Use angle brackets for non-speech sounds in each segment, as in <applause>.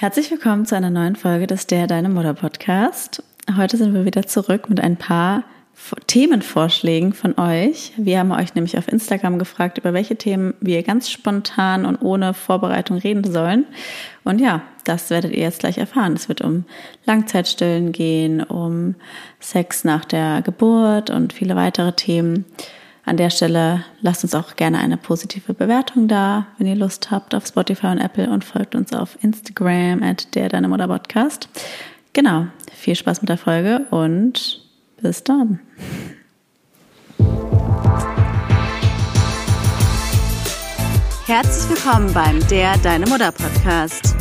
Herzlich willkommen zu einer neuen Folge des Der Deine Mutter Podcast. Heute sind wir wieder zurück mit ein paar Themenvorschlägen von euch. Wir haben euch nämlich auf Instagram gefragt, über welche Themen wir ganz spontan und ohne Vorbereitung reden sollen. Und ja, das werdet ihr jetzt gleich erfahren. Es wird um Langzeitstillen gehen, um Sex nach der Geburt und viele weitere Themen. An der Stelle lasst uns auch gerne eine positive Bewertung da, wenn ihr Lust habt, auf Spotify und Apple und folgt uns auf Instagram at der Deine Mutter Podcast. Genau, viel Spaß mit der Folge und bis dann. Herzlich willkommen beim Der Deine Mutter Podcast.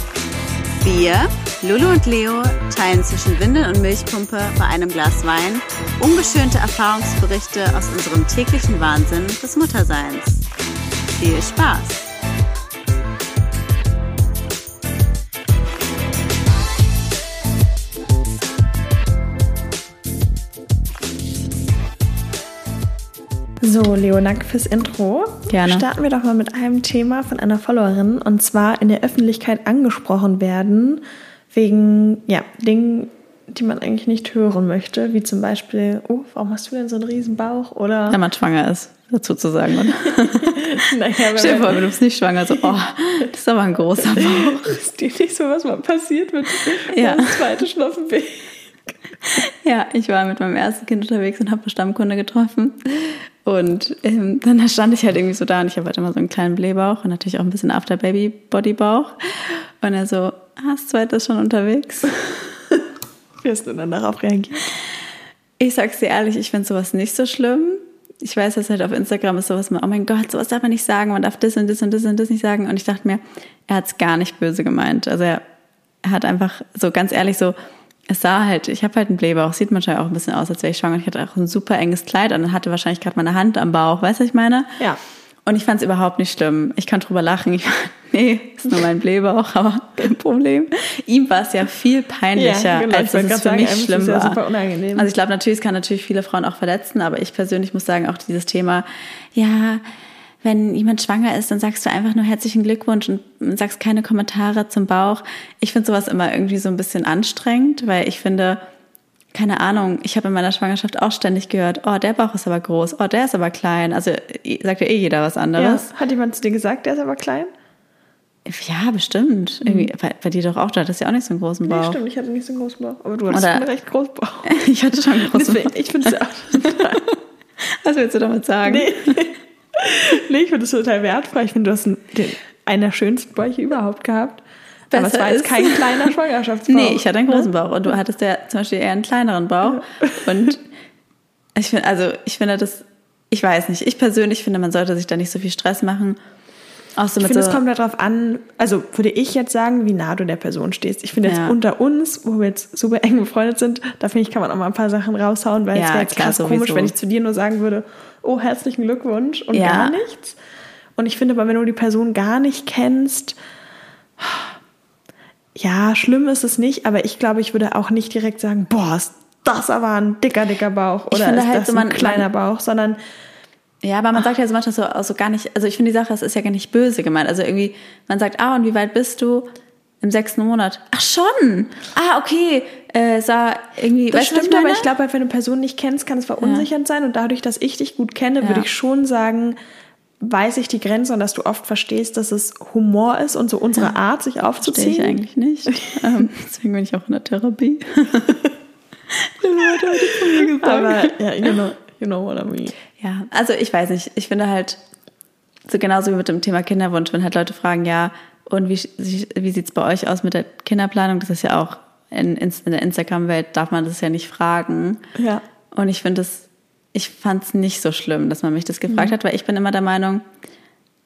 Wir, Lulu und Leo, teilen zwischen Windel und Milchpumpe bei einem Glas Wein ungeschönte Erfahrungsberichte aus unserem täglichen Wahnsinn des Mutterseins. Viel Spaß! So, Leo, danke fürs Intro. Gerne. Starten wir doch mal mit einem Thema von einer Followerin und zwar in der Öffentlichkeit angesprochen werden wegen ja, Dingen, die man eigentlich nicht hören möchte, wie zum Beispiel, oh, warum hast du denn so einen riesen Bauch? Oder Wenn man schwanger ist, dazu zu sagen, oder? <laughs> naja, Stell dir vor, wenn du bist nicht schwanger, so, oh, das ist aber ein großer <laughs> Bauch. ist dir nicht so was mal passiert mit Ja. das zweite Schlafenweg? Ja, ich war mit meinem ersten Kind unterwegs und habe eine Stammkunde getroffen. Und ähm, dann stand ich halt irgendwie so da und ich habe halt immer so einen kleinen Blähbauch und natürlich auch ein bisschen After-Baby-Body-Bauch. Und er so, das zweite ist schon unterwegs. <laughs> Wie hast du dann darauf reagiert? Ich sag's dir ehrlich, ich finde sowas nicht so schlimm. Ich weiß, dass halt auf Instagram ist sowas immer, oh mein Gott, sowas darf man nicht sagen, man darf das und das und das und das nicht sagen. Und ich dachte mir, er hat's gar nicht böse gemeint. Also er, hat einfach so ganz ehrlich so, es sah halt, ich habe halt einen Blähbauch, sieht manchmal auch ein bisschen aus, als wäre ich schwanger. Ich hatte auch ein super enges Kleid an und hatte wahrscheinlich gerade meine Hand am Bauch, weißt du, was ich meine? Ja. Und ich fand es überhaupt nicht schlimm. Ich kann drüber lachen. Ich, <laughs> nee, ist nur mein Blähbauch, aber kein Problem. Ihm war es ja viel peinlicher, Ja, genau. als dass es für sagen, mich schlimm es ja war. super unangenehm. Also ich glaube natürlich, es kann natürlich viele Frauen auch verletzen, aber ich persönlich muss sagen, auch dieses Thema, ja, wenn jemand schwanger ist, dann sagst du einfach nur herzlichen Glückwunsch und sagst keine Kommentare zum Bauch. Ich finde sowas immer irgendwie so ein bisschen anstrengend, weil ich finde, keine Ahnung, ich habe in meiner Schwangerschaft auch ständig gehört, oh, der Bauch ist aber groß, oh, der ist aber klein. Also sagt ja eh jeder was ja. anderes. Hat jemand zu dir gesagt, der ist aber klein? Ja, bestimmt. Irgendwie, bei, bei dir doch auch, du hattest ja auch nicht so einen großen Mhm. Nee, Bauch. stimmt, ich hatte nicht so einen großen Bauch. Aber du hattest Oder- einen recht großen Bauch. <laughs> Ich hatte schon einen großen Bauch. ich finde es ja <laughs> Was willst du damit sagen? Nee. <laughs> nee, ich finde es total wertvoll. Ich finde, du hast einen, den, einen der schönsten Bäuche überhaupt gehabt. Aber es Besser war jetzt kein kleiner Schwangerschaftsbauch. <laughs> Nee, ich hatte einen großen Ne? Bauch und du hattest ja zum Beispiel eher einen kleineren Bauch. Und <laughs> ich finde, also ich finde das, ich weiß nicht, ich persönlich finde, man sollte sich da nicht so viel Stress machen. Auch so Ich finde, so, es kommt darauf an, also würde ich jetzt sagen, wie nah du der Person stehst. Ich finde jetzt Ja. unter uns, wo wir jetzt super eng befreundet sind, da finde ich, kann man auch mal ein paar Sachen raushauen, weil Ja, es wäre jetzt krass sowieso. komisch, wenn ich zu dir nur sagen würde, oh, herzlichen Glückwunsch und Ja. gar nichts. Und ich finde aber, wenn du die Person gar nicht kennst, ja, schlimm ist es nicht, aber ich glaube, ich würde auch nicht direkt sagen, boah, ist das aber ein dicker, dicker Bauch oder finde ist halt das so, ein man- kleiner Bauch, sondern ja, aber man sagt ja so manchmal so, auch so gar nicht, also ich finde die Sache, es ist ja gar nicht böse gemeint. Also irgendwie, man sagt, ah, und wie weit bist du? Im sechsten Monat. Ach schon! Ah, okay. Äh, sah irgendwie, Das weißt stimmt, aber meine? ich glaube, halt, wenn du eine Person nicht kennst, kann es verunsichernd sein. Und dadurch, dass ich dich gut kenne, würde Ja. ich schon sagen, weiß ich die Grenze und dass du oft verstehst, dass es Humor ist und so unsere Art, sich Verstehe ich aufzuziehen. eigentlich nicht. <laughs> ähm, deswegen bin ich auch in der Therapie. <laughs> Leute hat von mir gesagt. Aber ja, you know, you know what I mean. Ja, also ich weiß nicht. Ich finde halt, so genauso wie mit dem Thema Kinderwunsch, wenn halt Leute fragen, ja, und wie, wie sieht's bei euch aus mit der Kinderplanung? Das ist ja auch in, in der Instagram-Welt, darf man das ja nicht fragen. Ja. Und ich finde es, ich fand es nicht so schlimm, dass man mich das gefragt hat, weil ich bin immer der Meinung,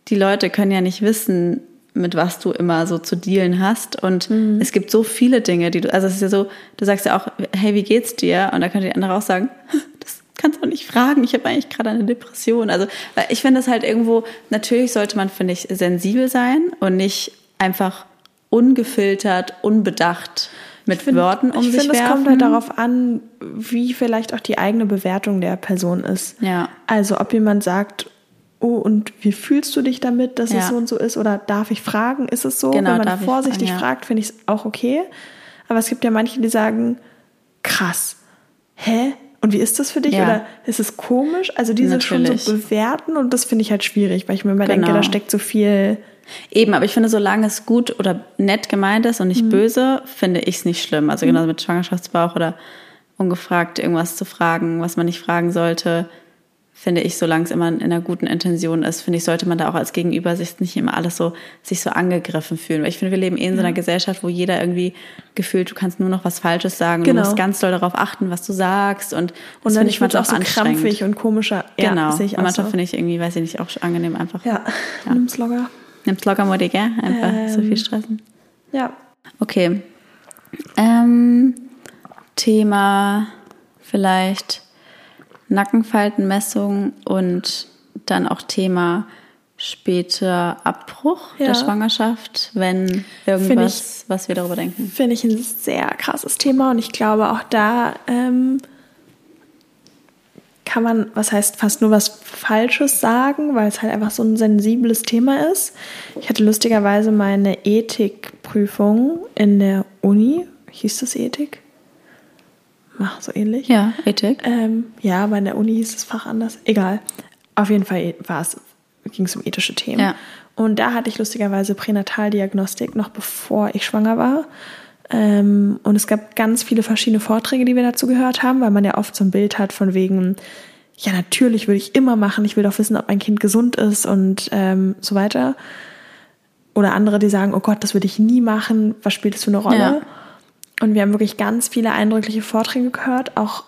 die Leute können ja nicht wissen, mit was du immer so zu dealen hast. Und es gibt so viele Dinge, die du, also es ist ja so, du sagst ja auch, hey, wie geht's dir? Und da könnte die andere auch sagen, <laughs> das kannst du nicht fragen, ich habe eigentlich gerade eine Depression. Also weil ich finde es halt irgendwo, natürlich sollte man, finde ich, sensibel sein und nicht einfach ungefiltert, unbedacht mit find- Worten um ich sich finde, es kommt halt darauf an, wie vielleicht auch die eigene Bewertung der Person ist. Ja. Also ob jemand sagt, oh, und wie fühlst du dich damit, dass Ja. es so und so ist? Oder darf ich fragen, ist es so? Genau, Wenn man ich vorsichtig fragen, ja. fragt, finde ich es auch okay. Aber es gibt ja manche, die sagen, krass, hä? Und wie ist das für dich? Ja. Oder ist es komisch? Also diese schon Natürlich. so bewerten und das finde ich halt schwierig, weil ich mir immer denke, Genau. da steckt so viel. Eben, aber ich finde, solange es gut oder nett gemeint ist und Mhm. nicht böse, finde ich es nicht schlimm. Also genau mit Schwangerschaftsbauch oder ungefragt irgendwas zu fragen, was man nicht fragen sollte, finde ich, solange es immer in einer guten Intention ist, finde ich, sollte man da auch als Gegenüber sich nicht immer alles so, sich so angegriffen fühlen. Weil ich finde, wir leben eh in so einer Gesellschaft, wo jeder irgendwie gefühlt, du kannst nur noch was Falsches sagen, Genau. du musst ganz doll darauf achten, was du sagst und das Und dann finde ich wird auch so anstrengend. krampfig und komischer. Ja, Genau. ich und manchmal so. finde ich irgendwie, weiß ich nicht, auch angenehm einfach. Ja, nimm's locker. Nimm's locker, Mutti, gell? Einfach so Ähm. viel stressen. Ja. Okay. Ähm, Thema vielleicht Nackenfaltenmessung und dann auch Thema später Abbruch Ja. der Schwangerschaft, wenn irgendwas, was wir darüber denken. Finde ich ein sehr krasses Thema und ich glaube auch da ähm, kann man, was heißt fast nur was Falsches sagen, weil es halt einfach so ein sensibles Thema ist. Ich hatte lustigerweise meine Ethikprüfung in der Uni. Hieß das Ethik? Ach, so ähnlich. Ja, Ethik. Ähm, ja, aber in der Uni hieß das Fach anders. Egal. Auf jeden Fall ging es um ethische Themen. Ja. Und da hatte ich lustigerweise Pränataldiagnostik noch bevor ich schwanger war. Ähm, und es gab ganz viele verschiedene Vorträge, die wir dazu gehört haben, weil man ja oft so ein Bild hat von wegen, ja, natürlich würde ich immer machen, ich will doch wissen, ob mein Kind gesund ist und ähm, so weiter. Oder andere, die sagen, oh Gott, das würde ich nie machen, was spielt das für eine Rolle? Ja. Und wir haben wirklich ganz viele eindrückliche Vorträge gehört, auch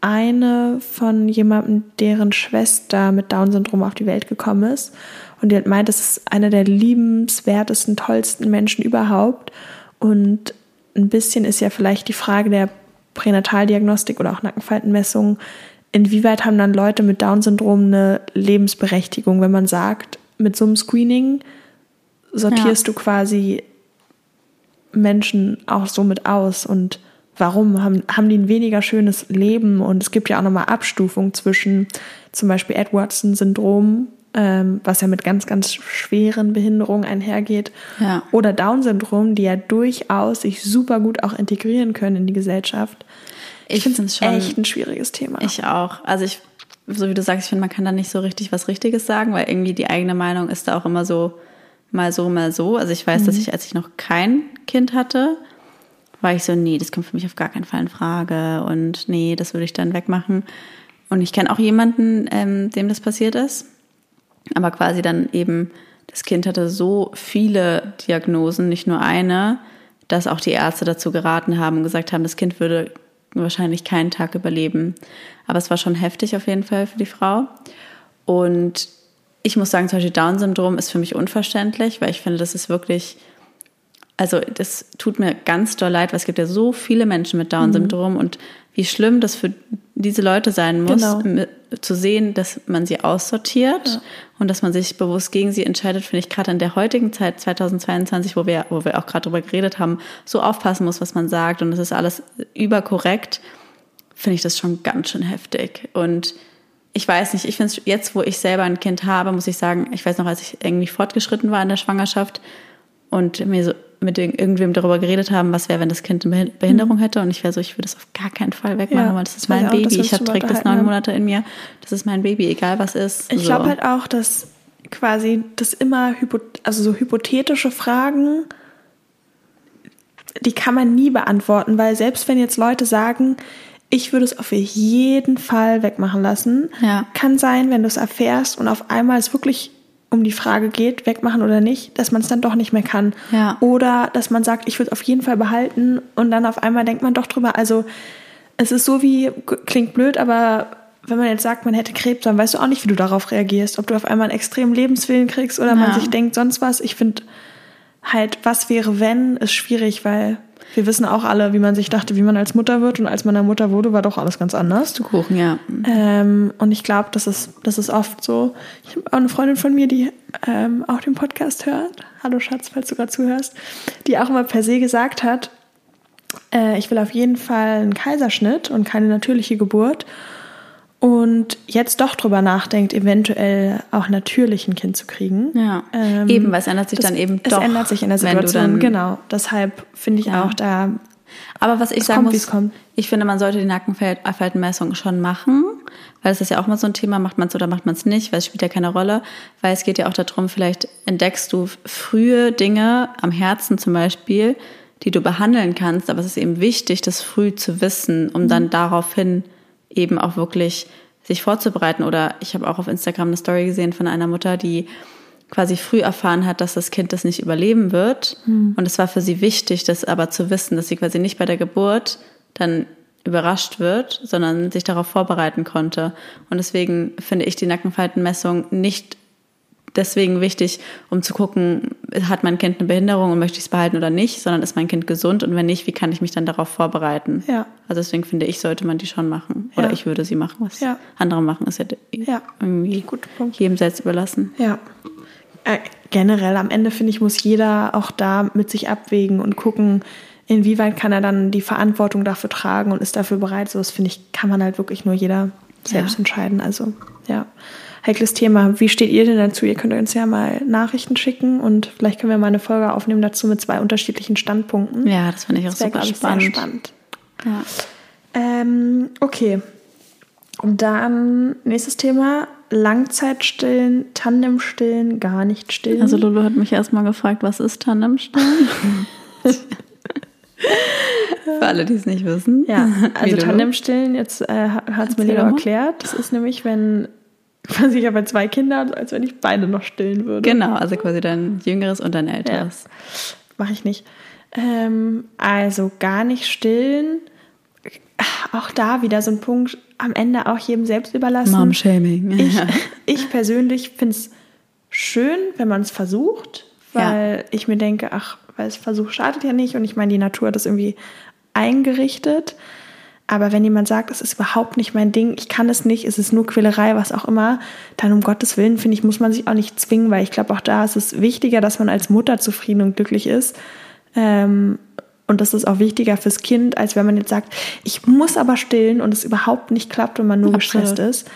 eine von jemandem, deren Schwester mit Down-Syndrom auf die Welt gekommen ist. Und die hat meint, das ist einer der liebenswertesten, tollsten Menschen überhaupt. Und ein bisschen ist ja vielleicht die Frage der Pränataldiagnostik oder auch Nackenfaltenmessung, inwieweit haben dann Leute mit Down-Syndrom eine Lebensberechtigung, wenn man sagt, mit so einem Screening sortierst Ja. du quasi Menschen auch so mit aus? Und warum? Haben, haben die ein weniger schönes Leben? Und es gibt ja auch nochmal Abstufung zwischen zum Beispiel Edwardson-Syndrom, ähm, was ja mit ganz, ganz schweren Behinderungen einhergeht, Ja. oder Down-Syndrom, die ja durchaus sich super gut auch integrieren können in die Gesellschaft. Ich finde find's schon- echt ein schwieriges Thema. Ich auch. Also ich, so wie du sagst, ich finde, man kann da nicht so richtig was Richtiges sagen, weil irgendwie die eigene Meinung ist da auch immer so mal so, mal so. Also ich weiß, dass ich, als ich noch kein Kind hatte, war ich so, nee, das kommt für mich auf gar keinen Fall in Frage und nee, das würde ich dann wegmachen. Und ich kenne auch jemanden, ähm, dem das passiert ist, aber quasi dann eben, das Kind hatte so viele Diagnosen, nicht nur eine, dass auch die Ärzte dazu geraten haben und gesagt haben, das Kind würde wahrscheinlich keinen Tag überleben. Aber es war schon heftig auf jeden Fall für die Frau. Und ich muss sagen, zum Beispiel Down-Syndrom ist für mich unverständlich, weil ich finde, das ist wirklich, also das tut mir ganz doll leid, weil es gibt ja so viele Menschen mit Down-Syndrom und wie schlimm das für diese Leute sein muss, Genau. zu sehen, dass man sie aussortiert und dass man sich bewusst gegen sie entscheidet, finde ich gerade in der heutigen Zeit 2022, wo wir, wo wir auch gerade drüber geredet haben, so aufpassen muss, was man sagt und es ist alles überkorrekt, finde ich das schon ganz schön heftig. Und ich weiß nicht, ich finde es jetzt, wo ich selber ein Kind habe, muss ich sagen, ich weiß noch, als ich irgendwie fortgeschritten war in der Schwangerschaft und mir so mit irg- irgendwem darüber geredet haben, was wäre, wenn das Kind eine Behin- Behinderung hätte und ich wäre so, ich würde es auf gar keinen Fall wegmachen, Ja, weil das ist das mein auch, Baby, wir ich habe trägt das neun. Monate in mir, das ist mein Baby, egal was ist. Ich So. glaube halt auch, dass quasi das immer also so hypothetische Fragen, die kann man nie beantworten, weil selbst wenn jetzt Leute sagen, ich würde es auf jeden Fall wegmachen lassen, Ja. kann sein, wenn du es erfährst und auf einmal es wirklich um die Frage geht, wegmachen oder nicht, dass man es dann doch nicht mehr kann. Ja. Oder dass man sagt, ich würde es auf jeden Fall behalten und dann auf einmal denkt man doch drüber. Also es ist so wie, klingt blöd, aber wenn man jetzt sagt, man hätte Krebs, dann weißt du auch nicht, wie du darauf reagierst. Ob du auf einmal einen extremen Lebenswillen kriegst oder man Ja. sich denkt, sonst was. Ich finde halt, was wäre, wenn, ist schwierig, weil wir wissen auch alle, wie man sich dachte, wie man als Mutter wird. Und als man eine Mutter wurde, war doch alles ganz anders. Du Kuchen, ja. Ähm, und ich glaube, das ist, das ist oft so. Ich habe auch eine Freundin von mir, die ähm, auch den Podcast hört. Hallo Schatz, falls du gerade zuhörst. Die auch immer per se gesagt hat, äh, ich will auf jeden Fall einen Kaiserschnitt und keine natürliche Geburt. Und jetzt doch drüber nachdenkt, eventuell auch natürlich ein Kind zu kriegen. Ja, ähm, eben, weil es ändert sich das, dann eben doch. Es ändert sich in der Situation, genau. Deshalb finde ich ja. auch da. Aber was ich sagen kommt, muss, ich finde, man sollte die Nackenfaltenmessung schon machen, weil es ist ja auch mal so ein Thema, macht man es oder macht man es nicht, weil es spielt ja keine Rolle, weil es geht ja auch darum, vielleicht entdeckst du frühe Dinge am Herzen zum Beispiel, die du behandeln kannst, aber es ist eben wichtig, das früh zu wissen, um dann mhm. daraufhin eben auch wirklich sich vorzubereiten. Oder ich habe auch auf Instagram eine Story gesehen von einer Mutter, die quasi früh erfahren hat, dass das Kind das nicht überleben wird. Mhm. Und es war für sie wichtig, das aber zu wissen, dass sie quasi nicht bei der Geburt dann überrascht wird, sondern sich darauf vorbereiten konnte. Und deswegen finde ich die Nackenfaltenmessung nicht deswegen wichtig, um zu gucken, hat mein Kind eine Behinderung und möchte ich es behalten oder nicht, sondern ist mein Kind gesund und wenn nicht, wie kann ich mich dann darauf vorbereiten? Ja. Also deswegen finde ich, sollte man die schon machen. Oder ja. ich würde sie machen. Was ja. andere machen, ist ja, ja. irgendwie jedem selbst überlassen. Ja. Äh, generell am Ende, finde ich, muss jeder auch da mit sich abwägen und gucken, inwieweit kann er dann die Verantwortung dafür tragen und ist dafür bereit. So, das finde ich, kann man halt wirklich nur jeder selbst entscheiden. Also, ja heikles Thema. Wie steht ihr denn dazu? Ihr könnt uns ja mal Nachrichten schicken und vielleicht können wir mal eine Folge aufnehmen dazu mit zwei unterschiedlichen Standpunkten. Ja, das finde ich auch das super spannend. Sehr spannend. Ja. Ähm, okay. Und dann nächstes Thema. Langzeitstillen, Tandemstillen, gar nicht stillen. Also Lulu hat mich erstmal gefragt, was ist Tandemstillen? <laughs> Für alle, die es nicht wissen. Ja, <laughs> also Tandemstillen, jetzt äh, hat es mir Lilo erklärt. Das ist nämlich, wenn <laughs> quasi, ich habe zwei Kinder, als wenn ich beide noch stillen würde. Genau, also quasi dein jüngeres und dein älteres. Ja. Mache ich nicht. Ähm, also gar nicht stillen. Auch da wieder so ein Punkt, am Ende auch jedem selbst überlassen. Mom-Shaming. Ich, <laughs> ich persönlich finde es schön, wenn man es versucht, weil ja. ich mir denke, ach, weil es Versuch schadet ja nicht und ich meine, die Natur hat das irgendwie eingerichtet. Aber wenn jemand sagt, es ist überhaupt nicht mein Ding, ich kann es nicht, es ist nur Quälerei, was auch immer, dann um Gottes Willen, finde ich, muss man sich auch nicht zwingen, weil ich glaube, auch da ist es wichtiger, dass man als Mutter zufrieden und glücklich ist. Ähm, und das ist auch wichtiger fürs Kind, als wenn man jetzt sagt, ich muss aber stillen und es überhaupt nicht klappt und man nur Absolut. gestresst ist.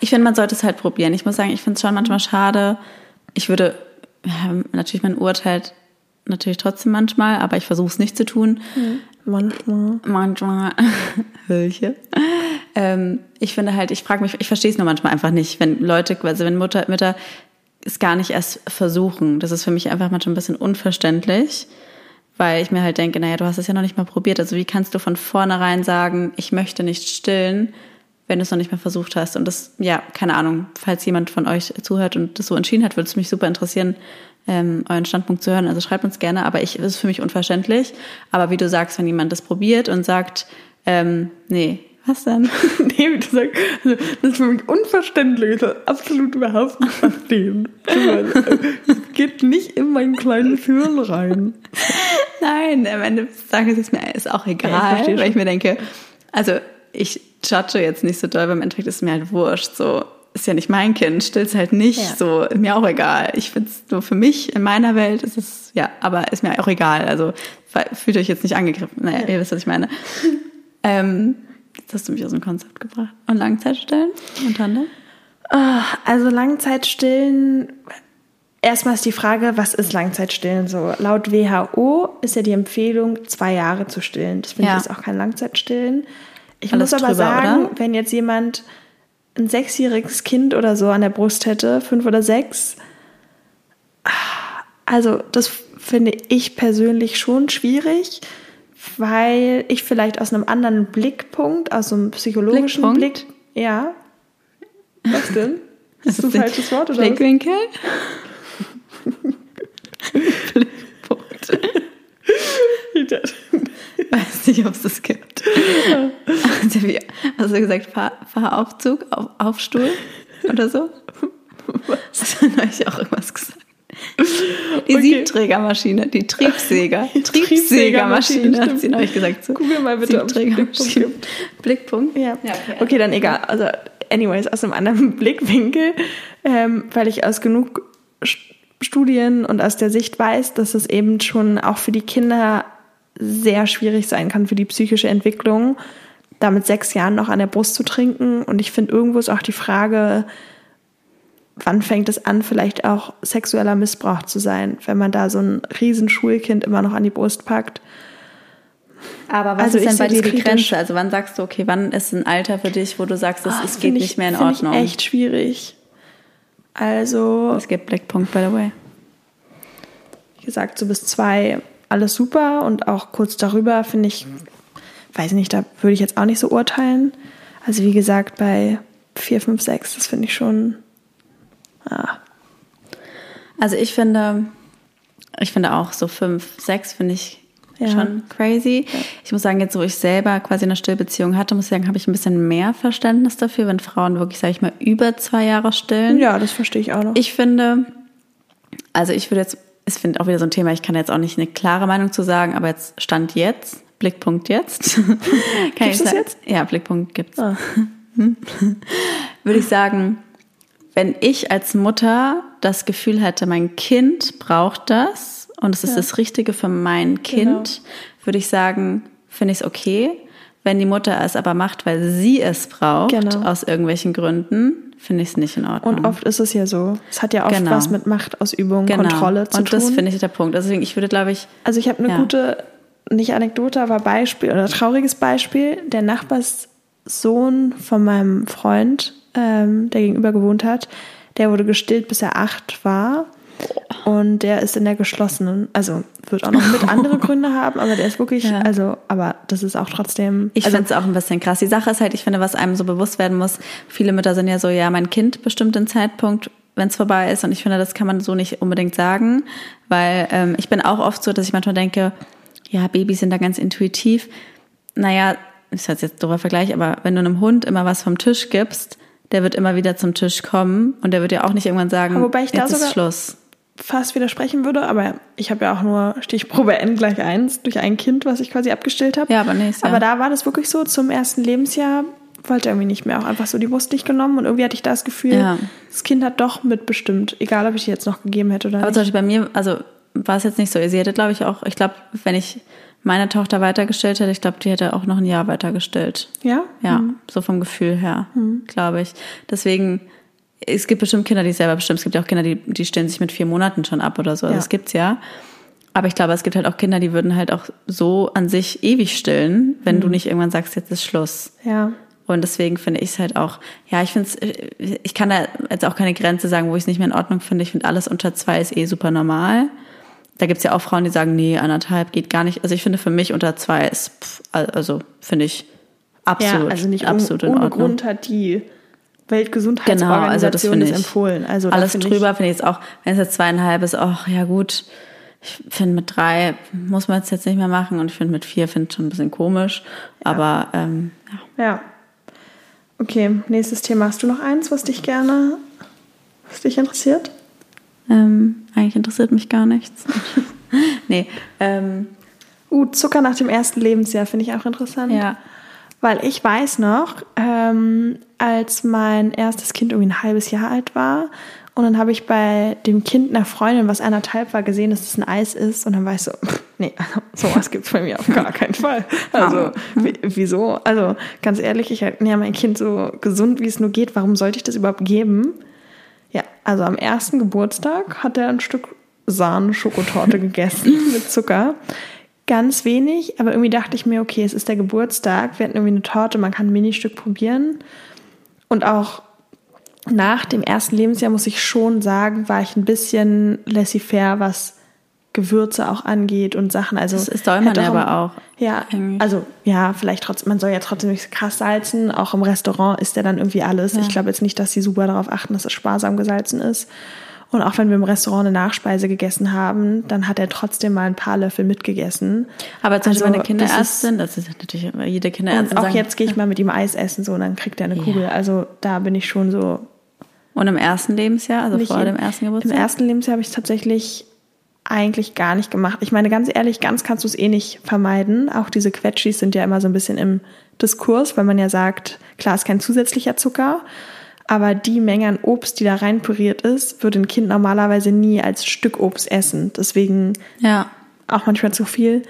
Ich finde, man sollte es halt probieren. Ich muss sagen, ich finde es schon manchmal schade. Ich würde, ja, natürlich, man urteilt natürlich trotzdem manchmal, aber ich versuche es nicht zu tun. Mhm. Manchmal. Manchmal. <laughs> Hölche. Ähm, ich finde halt, ich frage mich, ich verstehe es nur manchmal einfach nicht, wenn Leute, also wenn Mutter, Mütter es gar nicht erst versuchen. Das ist für mich einfach manchmal ein bisschen unverständlich, weil ich mir halt denke, naja, du hast es ja noch nicht mal probiert. Also wie kannst du von vornherein sagen, ich möchte nicht stillen, wenn du es noch nicht mal versucht hast? Und das, ja, keine Ahnung, falls jemand von euch zuhört und das so entschieden hat, würde es mich super interessieren, ähm, euren Standpunkt zu hören. Also schreibt uns gerne, aber ich, das ist für mich unverständlich. Aber wie du sagst, wenn jemand das probiert und sagt, ähm, nee, was denn? <laughs> nee, wie du sagst, also, das ist für mich unverständlich. Ich soll absolut überhaupt nicht verstehen. Es geht nicht in meinen kleinen Hirn rein. <laughs> Nein, am Ende sagen sie es mir, ist auch egal, ja, ich weil ich mir denke, also ich judge jetzt nicht so doll, aber im Endeffekt ist es mir halt wurscht. So, ist ja nicht mein Kind, still's halt nicht, ja. so, mir auch egal. Ich finde es nur für mich, in meiner Welt ist es, ja, aber ist mir auch egal. Also fühlt euch jetzt nicht angegriffen. Naja, ja. ihr wisst, was ich meine. ähm, jetzt hast du mich aus dem Konzept gebracht. Und Langzeitstillen und Tante? Ah, also Langzeitstillen, erstmal ist die Frage, was ist Langzeitstillen so? Laut WHO ist ja die Empfehlung, zwei Jahre zu stillen. Das finde ja. ich ist auch kein Langzeitstillen. Ich Alles muss aber drüber, sagen, oder? wenn jetzt jemand ein sechsjähriges Kind oder so an der Brust hätte, fünf oder sechs, also das finde ich persönlich schon schwierig, weil ich vielleicht aus einem anderen Blickpunkt, aus einem psychologischen Blickpunkt? Blick, ja. Was denn? <laughs> Ist das ein falsches Wort oder Blickwinkel? <laughs> Blickpunkt. <laughs> <laughs> weiß nicht, ob es das gibt. <laughs> Also, wie, hast du gesagt, Fahr Fahraufzug, auf, Aufstuhl oder so? <laughs> Was? Hast du neulich auch irgendwas gesagt? Die okay. Siebträgermaschine, die Triebsäger. Triebsägermaschine, hat sie neulich gesagt. So. Mir mal bitte, ob Blickpunkt. Blickpunkt? Ja. ja okay, okay, dann egal. Also, anyways, aus einem anderen Blickwinkel, ähm, weil ich aus genug Studien und aus der Sicht weiß, dass es eben schon auch für die Kinder sehr schwierig sein kann für die psychische Entwicklung, da mit sechs Jahren noch an der Brust zu trinken. Und ich finde, irgendwo ist auch die Frage, wann fängt es an, vielleicht auch sexueller Missbrauch zu sein, wenn man da so ein riesen Schulkind immer noch an die Brust packt. Aber was Also ist denn ich bei dir die kritisch. Grenze? Also wann sagst du, okay, wann ist ein Alter für dich, wo du sagst, es, Ah, es das geht find nicht ich- mehr in Ordnung? Ich echt schwierig. Also, Es gibt Blickpunkt, by the way. wie gesagt, so bis zwei alles super und auch kurz darüber finde ich, weiß nicht, da würde ich jetzt auch nicht so urteilen. Also wie gesagt, bei vier, fünf, sechs, das finde ich schon, ah, Also ich finde, ich finde auch so fünf, sechs finde ich Ja. schon crazy. Ich muss sagen, jetzt wo ich selber quasi eine Stillbeziehung hatte, muss ich sagen, habe ich ein bisschen mehr Verständnis dafür, wenn Frauen wirklich, sage ich mal, über zwei Jahre stillen. ja, das verstehe ich auch noch. Ich finde, also ich würde jetzt, ich finde auch wieder so ein Thema, ich kann jetzt auch nicht eine klare Meinung zu sagen, aber jetzt Stand jetzt, Blickpunkt jetzt. <laughs> kann Gibt's ich das sagen- jetzt? Ja, Blickpunkt gibt's. Ah. <laughs> Würde ich sagen, wenn ich als Mutter das Gefühl hätte, mein Kind braucht das und es ist das Richtige für mein Kind, würde ich sagen, finde ich es okay. Wenn die Mutter es aber macht, weil sie es braucht, Genau. aus irgendwelchen Gründen, finde ich es nicht in Ordnung. Und oft ist es ja so. Es hat ja oft Genau. was mit Machtausübung, Kontrolle zu Und tun. das finde ich der Punkt. Also Deswegen, ich würde, glaube ich, Also ich habe eine Ja. gute, nicht Anekdote, aber Beispiel oder trauriges Beispiel. Der Nachbarssohn von meinem Freund, ähm, der gegenüber gewohnt hat, der wurde gestillt, bis er acht war. Und der ist in der geschlossenen, also wird auch noch mit <laughs> andere Gründe haben, aber der ist wirklich, Ja. also, aber das ist auch trotzdem. ich also, finde es auch ein bisschen krass. Die Sache ist halt, ich finde, was einem so bewusst werden muss, viele Mütter sind ja so, ja, mein Kind bestimmt den Zeitpunkt, wenn es vorbei ist. Und ich finde, das kann man so nicht unbedingt sagen, weil ähm, ich bin auch oft so, dass ich manchmal denke, ja, Babys sind da ganz intuitiv. Naja, ist jetzt jetzt dober Vergleich, aber wenn du einem Hund immer was vom Tisch gibst, der wird immer wieder zum Tisch kommen und der wird ja auch nicht irgendwann sagen, Aber wobei ich da jetzt ist sogar- Schluss. Fast widersprechen würde, aber ich habe ja auch nur Stichprobe N gleich eins durch ein Kind, was ich quasi abgestillt habe. Ja, aber nächstes Jahr. Aber da war das wirklich so, zum ersten Lebensjahr wollte er irgendwie nicht mehr, auch einfach so die Brust nicht genommen und irgendwie hatte ich das Gefühl, Ja. das Kind hat doch mitbestimmt, egal ob ich die jetzt noch gegeben hätte oder Aber nicht. zum Beispiel bei mir, also war es jetzt nicht so. Sie hätte, glaube ich, auch, ich glaube, wenn ich meine Tochter weitergestellt hätte, ich glaube, die hätte auch noch ein Jahr weitergestellt. Ja? Ja, so vom Gefühl her, glaube ich. Deswegen, es gibt bestimmt Kinder, die es selber bestimmen. Es gibt ja auch Kinder, die, die stellen sich mit vier Monaten schon ab oder so. Also Ja. das gibt's ja. Aber ich glaube, es gibt halt auch Kinder, die würden halt auch so an sich ewig stillen, wenn du nicht irgendwann sagst, jetzt ist Schluss. Ja. Und deswegen finde ich es halt auch, ja, ich finde es, ich kann da jetzt auch keine Grenze sagen, wo ich es nicht mehr in Ordnung finde. Ich finde, alles unter zwei ist eh super normal. Da gibt's ja auch Frauen, die sagen, nee, anderthalb geht gar nicht. Also ich finde, für mich unter zwei ist, pff, also finde ich absolut, ja, also nicht absolut ohne, in Ordnung. Grund hat die Genau, also das Weltgesundheitsorganisation empfohlen. Also Alles finde drüber finde ich jetzt auch, wenn es jetzt zweieinhalb ist, ach ja gut. Ich finde mit drei muss man es jetzt nicht mehr machen und ich finde mit vier finde ich schon ein bisschen komisch. Aber ähm, ja. Ja. Okay, nächstes Thema. Hast du noch eins, was dich gerne, was dich interessiert? Ähm, eigentlich interessiert mich gar nichts. <laughs> nee, ähm, Uh, Zucker nach dem ersten Lebensjahr finde ich auch interessant. ja. Weil ich weiß noch, ähm, als mein erstes Kind irgendwie ein halbes Jahr alt war und dann habe ich bei dem Kind einer Freundin, was anderthalb war, gesehen, dass es ein Eis ist und dann war ich so, <laughs> nee, also sowas gibt's bei mir auf gar keinen Fall. Also wie, wieso? Also ganz ehrlich, ich halte ja mein Kind so gesund, wie es nur geht. Warum sollte ich das überhaupt geben? Ja, also am ersten Geburtstag hat er ein Stück Sahne-Schokotorte <laughs> gegessen mit Zucker. Ganz wenig, aber irgendwie dachte ich mir, okay, es ist der Geburtstag, wir hatten irgendwie eine Torte, man kann ein Ministück probieren. Und auch nach dem ersten Lebensjahr, muss ich schon sagen, war ich ein bisschen laissez-faire, was Gewürze auch angeht und Sachen. Also Das ist soll man ja aber auch. Ja, eigentlich. also ja, vielleicht trotzdem, man soll ja trotzdem nicht krass salzen. Auch im Restaurant ist ja dann irgendwie alles. Ich glaube jetzt nicht, dass sie super darauf achten, dass es sparsam gesalzen ist. Und auch wenn wir im Restaurant eine Nachspeise gegessen haben, dann hat er trotzdem mal ein paar Löffel mitgegessen. Aber zum Beispiel Also, meine Kinderärztin, das ist, natürlich immer jede Und Kinderärztin auch sagen, jetzt gehe ich mal mit ihm Eis essen, so, und dann kriegt er eine Kugel. Also da bin ich schon so. Und im ersten Lebensjahr, also vor im- dem ersten Im Geburtstag? ersten Lebensjahr habe ich es tatsächlich eigentlich gar nicht gemacht. Ich meine, ganz ehrlich, ganz kannst du es eh nicht vermeiden. Auch diese Quetschis sind ja immer so ein bisschen im Diskurs, weil man ja sagt, klar ist kein zusätzlicher Zucker, aber die Menge an Obst, die da rein püriert ist, würde ein Kind normalerweise nie als Stück Obst essen. Deswegen Ja. auch manchmal zu viel.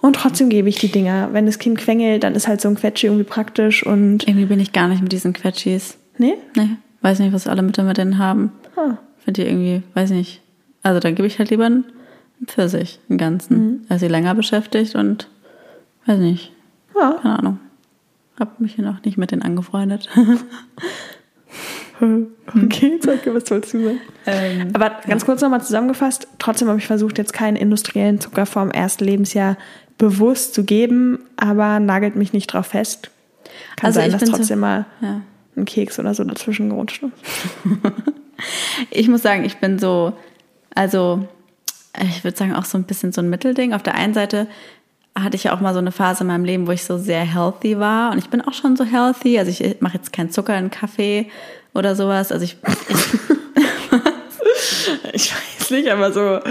Und trotzdem gebe ich die Dinger. Wenn das Kind quengelt, dann ist halt so ein Quetschi irgendwie praktisch und. Irgendwie bin ich gar nicht mit diesen Quetschis. Nee? Nee, weiß nicht, was alle Mütter mit denen haben. Ah. Finde ich irgendwie, weiß nicht. Also dann gebe ich halt lieber einen Pfirsich, einen ganzen. Mhm. Ist sie länger beschäftigt und weiß nicht, Ja. keine Ahnung. Hab mich noch nicht mit denen angefreundet. <laughs> Okay, danke, was sollst du sagen? ähm, Aber ganz kurz nochmal zusammengefasst, trotzdem habe ich versucht, jetzt keinen industriellen Zucker vor dem ersten Lebensjahr bewusst zu geben, aber nagelt mich nicht drauf fest. Kann Also sein, ich dass bin so- trotzdem mal ja. ein Keks oder so dazwischen gerutscht ist. <laughs> Ich muss sagen, ich bin so, also ich würde sagen auch so ein bisschen so ein Mittelding. Auf der einen Seite hatte ich ja auch mal so eine Phase in meinem Leben, wo ich so sehr healthy war und ich bin auch schon so healthy. Also ich mache jetzt keinen Zucker in Kaffee oder sowas. Also ich, ich <laughs> Ich weiß nicht, aber so. <laughs>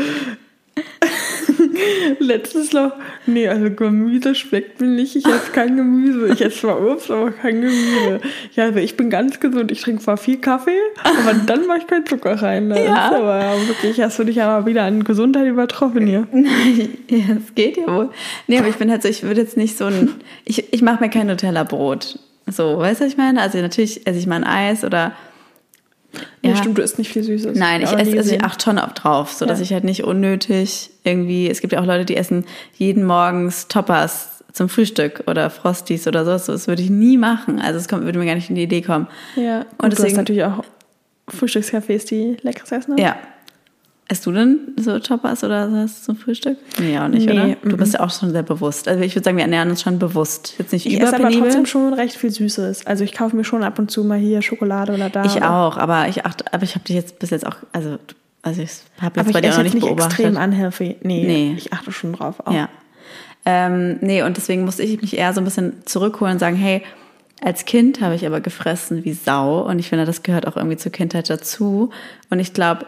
Letztes noch, nee, also Gemüse schmeckt mir nicht. Ich esse kein Gemüse. Ich esse zwar Obst, aber kein Gemüse. Ja, also ich bin ganz gesund. Ich trinke zwar viel Kaffee, aber dann mache ich keinen Zucker rein. Das Ja. ist aber wirklich, hast du dich aber wieder an Gesundheit übertroffen hier. <laughs> ja, es geht ja wohl. Nee, aber ich bin halt so, ich würde jetzt nicht so ein, ich, ich mache mir kein Nutella-Brot. So, weißt du, was ich meine? Also natürlich esse ich mal ein Eis oder Ja, Ja. stimmt, du isst nicht viel Süßes. Nein, ich nie esse, also ich achte schon auf drauf, so dass Ja. ich halt nicht unnötig irgendwie, es gibt ja auch Leute, die essen jeden morgens Toppers zum Frühstück oder Frosties oder sowas, das würde ich nie machen. Also es kommt, würde mir gar nicht in die Idee kommen. Ja, und, Und du hast deswegen- natürlich auch Frühstückscafés, die leckeres Essen haben. Ja. Esst du denn so Toppers oder sowas zum Frühstück? Nee, auch nicht, Nee, oder? Du mhm. bist ja auch schon sehr bewusst. Also ich würde sagen, wir ernähren uns schon bewusst. Jetzt nicht Ich esse aber trotzdem schon recht viel Süßes. Also ich kaufe mir schon ab und zu mal hier Schokolade oder da. Ich oder- auch, aber ich achte, aber ich habe dich jetzt bis jetzt auch, also, also ich habe jetzt Aber bei dir esse noch nicht nicht beobachtet. extrem unhealthy. Nee, Nee. ich achte schon drauf. Auch. Ja. Ähm, nee, und deswegen musste ich mich eher so ein bisschen zurückholen und sagen, hey, als Kind habe ich aber gefressen wie Sau und ich finde, das gehört auch irgendwie zur Kindheit dazu. Und ich glaube,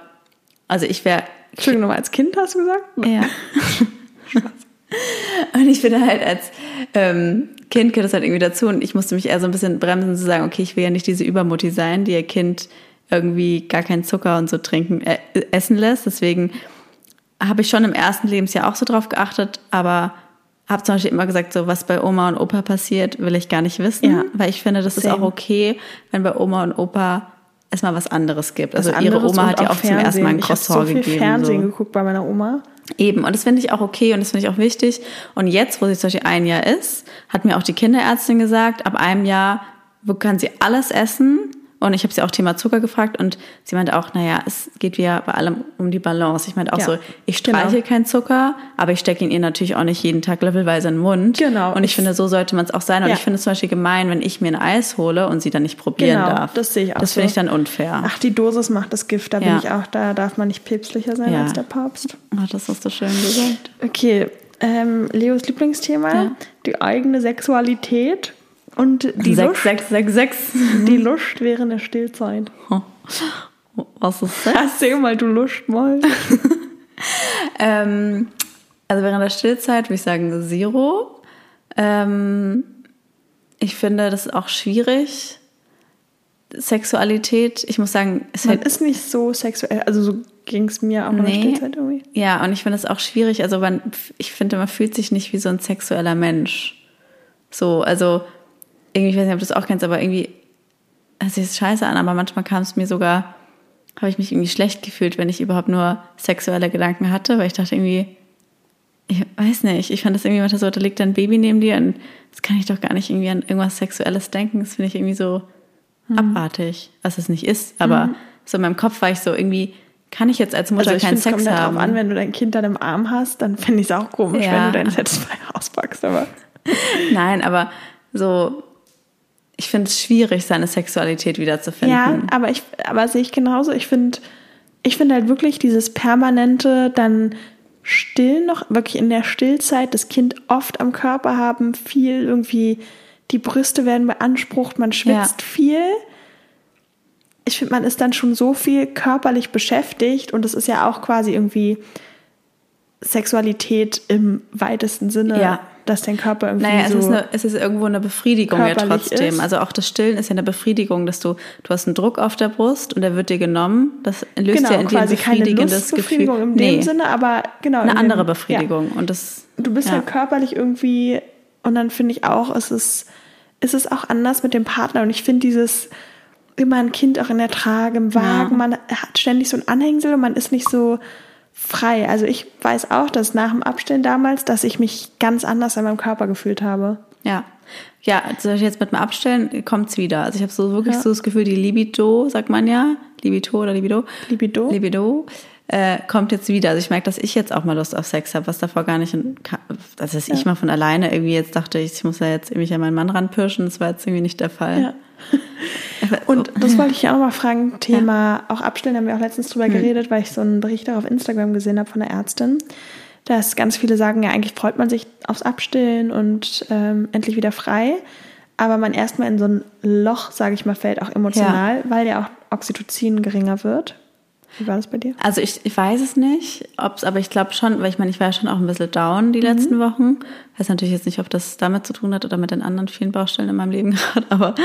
also ich wäre Entschuldigung, nochmal als Kind hast du gesagt? ja. <laughs> und ich finde halt als ähm, Kind gehört das halt irgendwie dazu und ich musste mich eher so ein bisschen bremsen zu sagen, okay, ich will ja nicht diese Übermutti sein, die ihr Kind irgendwie gar keinen Zucker und so trinken, äh, essen lässt. Deswegen habe ich schon im ersten Lebensjahr auch so drauf geachtet, aber habe zum Beispiel immer gesagt, so was bei Oma und Opa passiert, will ich gar nicht wissen, Ja. weil ich finde, das ist Same. auch okay, wenn bei Oma und Opa es mal was anderes gibt. Also Was ihre anderes Oma hat ja auch zum ersten Mal ein Ich habe so Croissant viel gegeben. Fernsehen so. geguckt bei meiner Oma. Eben, und das finde ich auch okay und das finde ich auch wichtig. Und jetzt, wo sie zum Beispiel ein Jahr ist, hat mir auch die Kinderärztin gesagt, ab einem Jahr kann sie alles essen. Und ich habe sie auch Thema Zucker gefragt und sie meinte auch, naja, es geht wieder bei allem um die Balance. Ich meinte auch Ja, so, ich streiche genau. keinen Zucker, aber ich stecke ihn ihr natürlich auch nicht jeden Tag levelweise in den Mund. Genau. Und ich finde, so sollte man es auch sein. Und Ja. ich finde es zum Beispiel gemein, wenn ich mir ein Eis hole und sie dann nicht probieren Genau, darf. das sehe ich auch Das finde so. ich dann unfair. Ach, die Dosis macht das Gift. Da bin Ja. ich auch. Da darf man nicht päpstlicher sein Ja. als der Papst. Ah, das hast du schön gesagt. Okay, ähm, Leos Lieblingsthema, Ja. die eigene Sexualität und die sechs, Lust, sechs, sechs, sechs. die Lust während der Stillzeit. Was ist das? Erzähl mal, du Lust mal. <laughs> Ähm, also während der Stillzeit würde ich sagen Zero. Ähm, ich finde das ist auch schwierig. Sexualität, ich muss sagen, es Man ist nicht so sexuell, also so ging es mir auch in der Nee. Stillzeit irgendwie. ja, und ich finde es auch schwierig. Also man, ich finde, man fühlt sich nicht wie so ein sexueller Mensch. So, also irgendwie, ich weiß nicht, ob du das auch kennst, aber irgendwie, es ist scheiße an, aber manchmal kam es mir sogar, habe ich mich irgendwie schlecht gefühlt, wenn ich überhaupt nur sexuelle Gedanken hatte, weil ich dachte irgendwie, ich weiß nicht, ich fand das irgendwie manchmal so, da liegt ein Baby neben dir und das kann ich doch gar nicht irgendwie an irgendwas Sexuelles denken. Das finde ich irgendwie so abartig, was es nicht ist. Aber so in meinem Kopf war ich so irgendwie, kann ich jetzt als Mutter Also ich keinen kommt Sex nicht haben? darauf an, wenn du dein Kind dann im Arm hast, dann finde ich es auch komisch, Ja. wenn du dein Satisfier <laughs> auspackst. Aber Nein, aber so, ich finde es schwierig, seine Sexualität wiederzufinden. Ja, aber ich, aber sehe ich genauso. Ich finde, ich finde halt wirklich dieses permanente dann Stillen noch, wirklich in der Stillzeit, das Kind oft am Körper haben, viel irgendwie, die Brüste werden beansprucht, man schwitzt Ja. viel. Ich finde, man ist dann schon so viel körperlich beschäftigt und das ist ja auch quasi irgendwie Sexualität im weitesten Sinne, Ja. Dass dein Körper irgendwie Naja, so es, ist eine, es ist irgendwo eine Befriedigung ja trotzdem. ist. Also auch das Stillen ist ja eine Befriedigung, dass du, du hast einen Druck auf der Brust und der wird dir genommen. Das löst genau, ja in quasi keine befriedigendes Gefühl. Lustbefriedigung im Nee, dem Sinne, aber genau in eine dem- andere Befriedigung. Und das, Ja. Du bist ja. halt körperlich irgendwie und dann finde ich auch, es ist, es ist auch anders mit dem Partner und ich finde dieses immer ein Kind auch in der Trage, im Wagen, Ja. man hat ständig so ein Anhängsel und man ist nicht so frei. Also ich weiß auch, dass nach dem Abstillen damals, dass ich mich ganz anders an meinem Körper gefühlt habe. Ja. Ja, zum Beispiel jetzt mit dem Abstellen kommt's wieder. Also ich habe so wirklich Ja. so das Gefühl, die Libido, sagt man ja, Libido oder Libido, Libido? Libido äh, kommt jetzt wieder. Also ich merke, dass ich jetzt auch mal Lust auf Sex habe, was davor gar nicht, in, also dass ich mal von alleine irgendwie jetzt dachte, ich muss ja jetzt irgendwie an meinen Mann ranpirschen, das war jetzt irgendwie nicht der Fall. Ja. <laughs> Und das wollte ich ja auch mal fragen, Thema auch abstellen, haben wir auch letztens drüber geredet, weil ich so einen Bericht auch auf Instagram gesehen habe von der Ärztin, dass ganz viele sagen, ja eigentlich freut man sich aufs Abstillen und ähm, endlich wieder frei, aber man erstmal in so ein Loch, sage ich mal, fällt, auch emotional, weil ja auch Oxytocin geringer wird. Wie war das bei dir? Also ich, ich weiß es nicht, ob's, aber ich glaube schon, weil ich meine, ich war ja schon auch ein bisschen down die letzten Wochen. Weiß natürlich jetzt nicht, ob das damit zu tun hat oder mit den anderen vielen Baustellen in meinem Leben <laughs> gerade, aber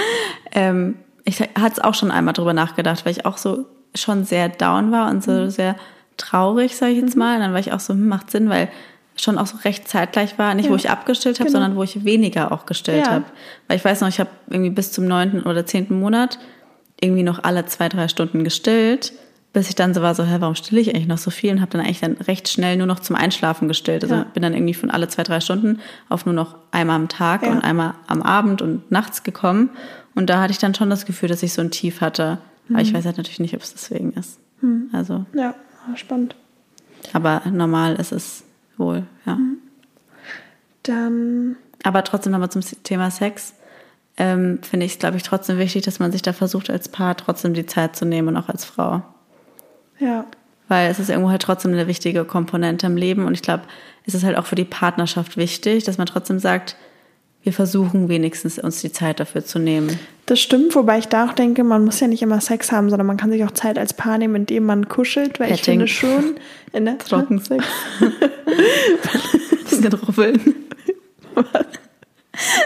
ähm, ich hatte es auch schon einmal drüber nachgedacht, weil ich auch so schon sehr down war und so sehr traurig, sage ich jetzt mal. Und dann war ich auch so, hm, macht Sinn, weil schon auch so recht zeitgleich war, nicht wo Ja, ich abgestillt habe, genau. sondern wo ich weniger auch gestillt Ja. habe. Weil ich weiß noch, ich habe irgendwie bis zum neunten oder zehnten Monat irgendwie noch alle zwei, drei Stunden gestillt, bis ich dann so war, so, hä, warum stille ich eigentlich noch so viel? Und habe dann eigentlich dann recht schnell nur noch zum Einschlafen gestillt. Also Ja. bin dann irgendwie von alle zwei, drei Stunden auf nur noch einmal am Tag Ja. und einmal am Abend und nachts gekommen. Und da hatte ich dann schon das Gefühl, dass ich so ein Tief hatte. Aber Mhm. ich weiß halt natürlich nicht, ob es deswegen ist. Also, Ja, spannend. aber normal ist es wohl, ja. Mhm. Dann, Aber trotzdem nochmal zum Thema Sex. Ähm, finde ich es, glaube ich, trotzdem wichtig, dass man sich da versucht, als Paar trotzdem die Zeit zu nehmen und auch als Frau. Ja, Weil es ist irgendwo halt trotzdem eine wichtige Komponente im Leben. Und ich glaube, es ist halt auch für die Partnerschaft wichtig, dass man trotzdem sagt, wir versuchen wenigstens uns die Zeit dafür zu nehmen. das stimmt, wobei ich da auch denke, man muss ja nicht immer Sex haben, sondern man kann sich auch Zeit als Paar nehmen, indem man kuschelt, weil ich Petting. finde schon, in <laughs> der, Trockensex. <laughs> Bisschen rubbeln.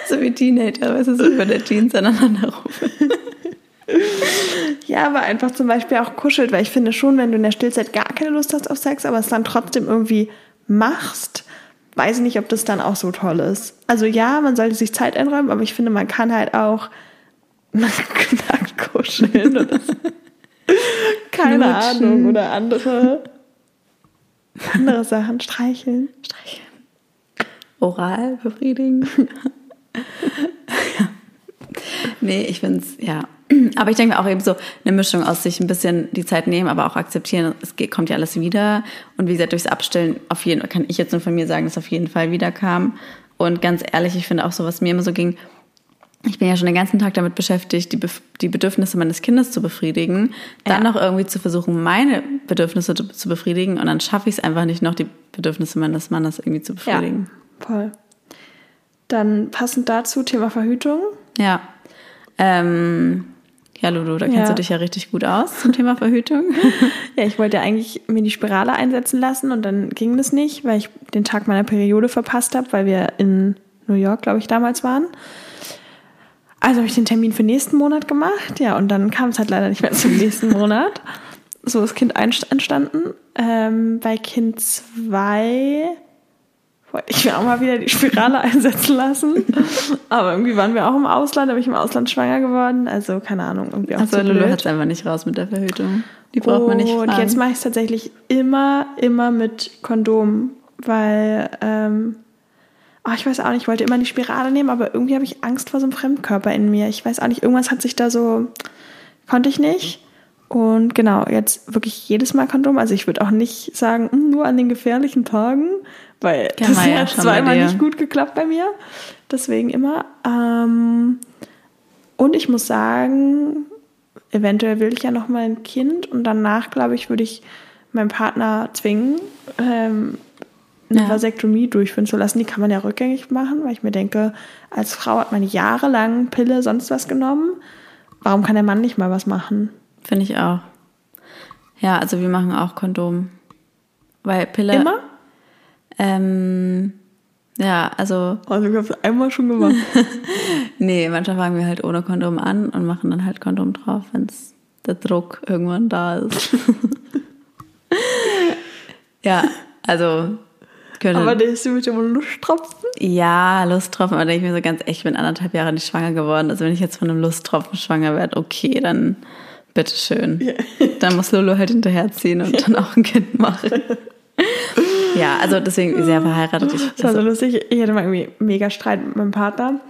so wie Teenager, weißt du, so über der Jeans aneinander rubbeln. <laughs> Ja, aber einfach zum Beispiel auch kuschelt, weil ich finde schon, wenn du in der Stillzeit gar keine Lust hast auf Sex, aber es dann trotzdem irgendwie machst, weiß ich nicht, ob das dann auch so toll ist. Also ja, man sollte sich Zeit einräumen, aber ich finde, man kann halt auch <laughs> nackt kuscheln oder <laughs> keine Knutschen. Ahnung oder andere andere Sachen streicheln. Streicheln. Oral befriedigen. <laughs> ja. Nee, ich finde es, ja. <clears throat> Aber ich denke mir auch eben so eine Mischung aus sich ein bisschen die Zeit nehmen, aber auch akzeptieren, es geht, kommt ja alles wieder. Und wie gesagt, durchs Abstellen auf jeden kann ich jetzt nur von mir sagen, dass auf jeden Fall wieder kam. Und ganz ehrlich, ich finde auch so, was mir immer so ging, ich bin ja schon den ganzen Tag damit beschäftigt, die, Bef die Bedürfnisse meines Kindes zu befriedigen, dann Ja. noch irgendwie zu versuchen, meine Bedürfnisse zu, zu befriedigen und dann schaffe ich es einfach nicht noch, die Bedürfnisse meines Mannes irgendwie zu befriedigen. voll. Dann passend dazu Thema Verhütung. Ja. Ähm, ja, Ludo, da kennst Ja. du dich ja richtig gut aus zum Thema Verhütung. <laughs> Ja, ich wollte ja eigentlich mir die Spirale einsetzen lassen und dann ging das nicht, weil ich den Tag meiner Periode verpasst habe, weil wir in New York, glaube ich, damals waren. Also habe ich den Termin für nächsten Monat gemacht, ja, und dann kam es halt leider nicht mehr zum nächsten Monat. So ist Kind einst- entstanden. Ähm, bei Kind zwei wollte ich mir auch mal wieder die Spirale <laughs> einsetzen lassen. Aber irgendwie waren wir auch im Ausland, da bin ich im Ausland schwanger geworden. Also keine Ahnung, irgendwie auch Also zu Lulu hat es einfach nicht raus mit der Verhütung. Die braucht man nicht Und fragen. jetzt mache ich es tatsächlich immer, immer mit Kondom, weil, ähm, oh, ich weiß auch nicht, ich wollte immer die Spirale nehmen, aber irgendwie habe ich Angst vor so einem Fremdkörper in mir. Ich weiß auch nicht, irgendwas hat sich da so, konnte ich nicht. Und genau, jetzt wirklich jedes Mal Kondom. Also ich würde auch nicht sagen, hm, nur an den gefährlichen Tagen, weil Kennen das ja hat zweimal nicht gut geklappt bei mir. Deswegen immer. Ähm, und ich muss sagen, eventuell will ich ja noch mal ein Kind und danach, glaube ich, würde ich meinen Partner zwingen, ähm, eine Ja. Vasektomie durchführen zu lassen. Die kann man ja rückgängig machen, weil ich mir denke, als Frau hat man jahrelang Pille, sonst was genommen. Warum kann der Mann nicht mal was machen? Finde ich auch. Ja, also wir machen auch Kondom. Weil Pille. Immer? Ähm, ja, also. Also ich habe es einmal schon gemacht. <laughs> nee, manchmal fangen wir halt ohne Kondom an und machen dann halt Kondom drauf, wenn der Druck irgendwann da ist. <laughs> ja, also. Können, aber der ist mit dem Lusttropfen? Ja, Lusttropfen, aber denke ich mir so ganz echt, ich bin anderthalb Jahre nicht schwanger geworden. Also wenn ich jetzt von einem Lusttropfen schwanger werde, okay, dann bitteschön. Yeah. Dann muss Lulu halt hinterherziehen und dann auch ein Kind machen. <laughs> ja, also deswegen sehr verheiratet. Ich, das war so lustig. Ich hatte mal irgendwie mega Streit mit meinem Partner.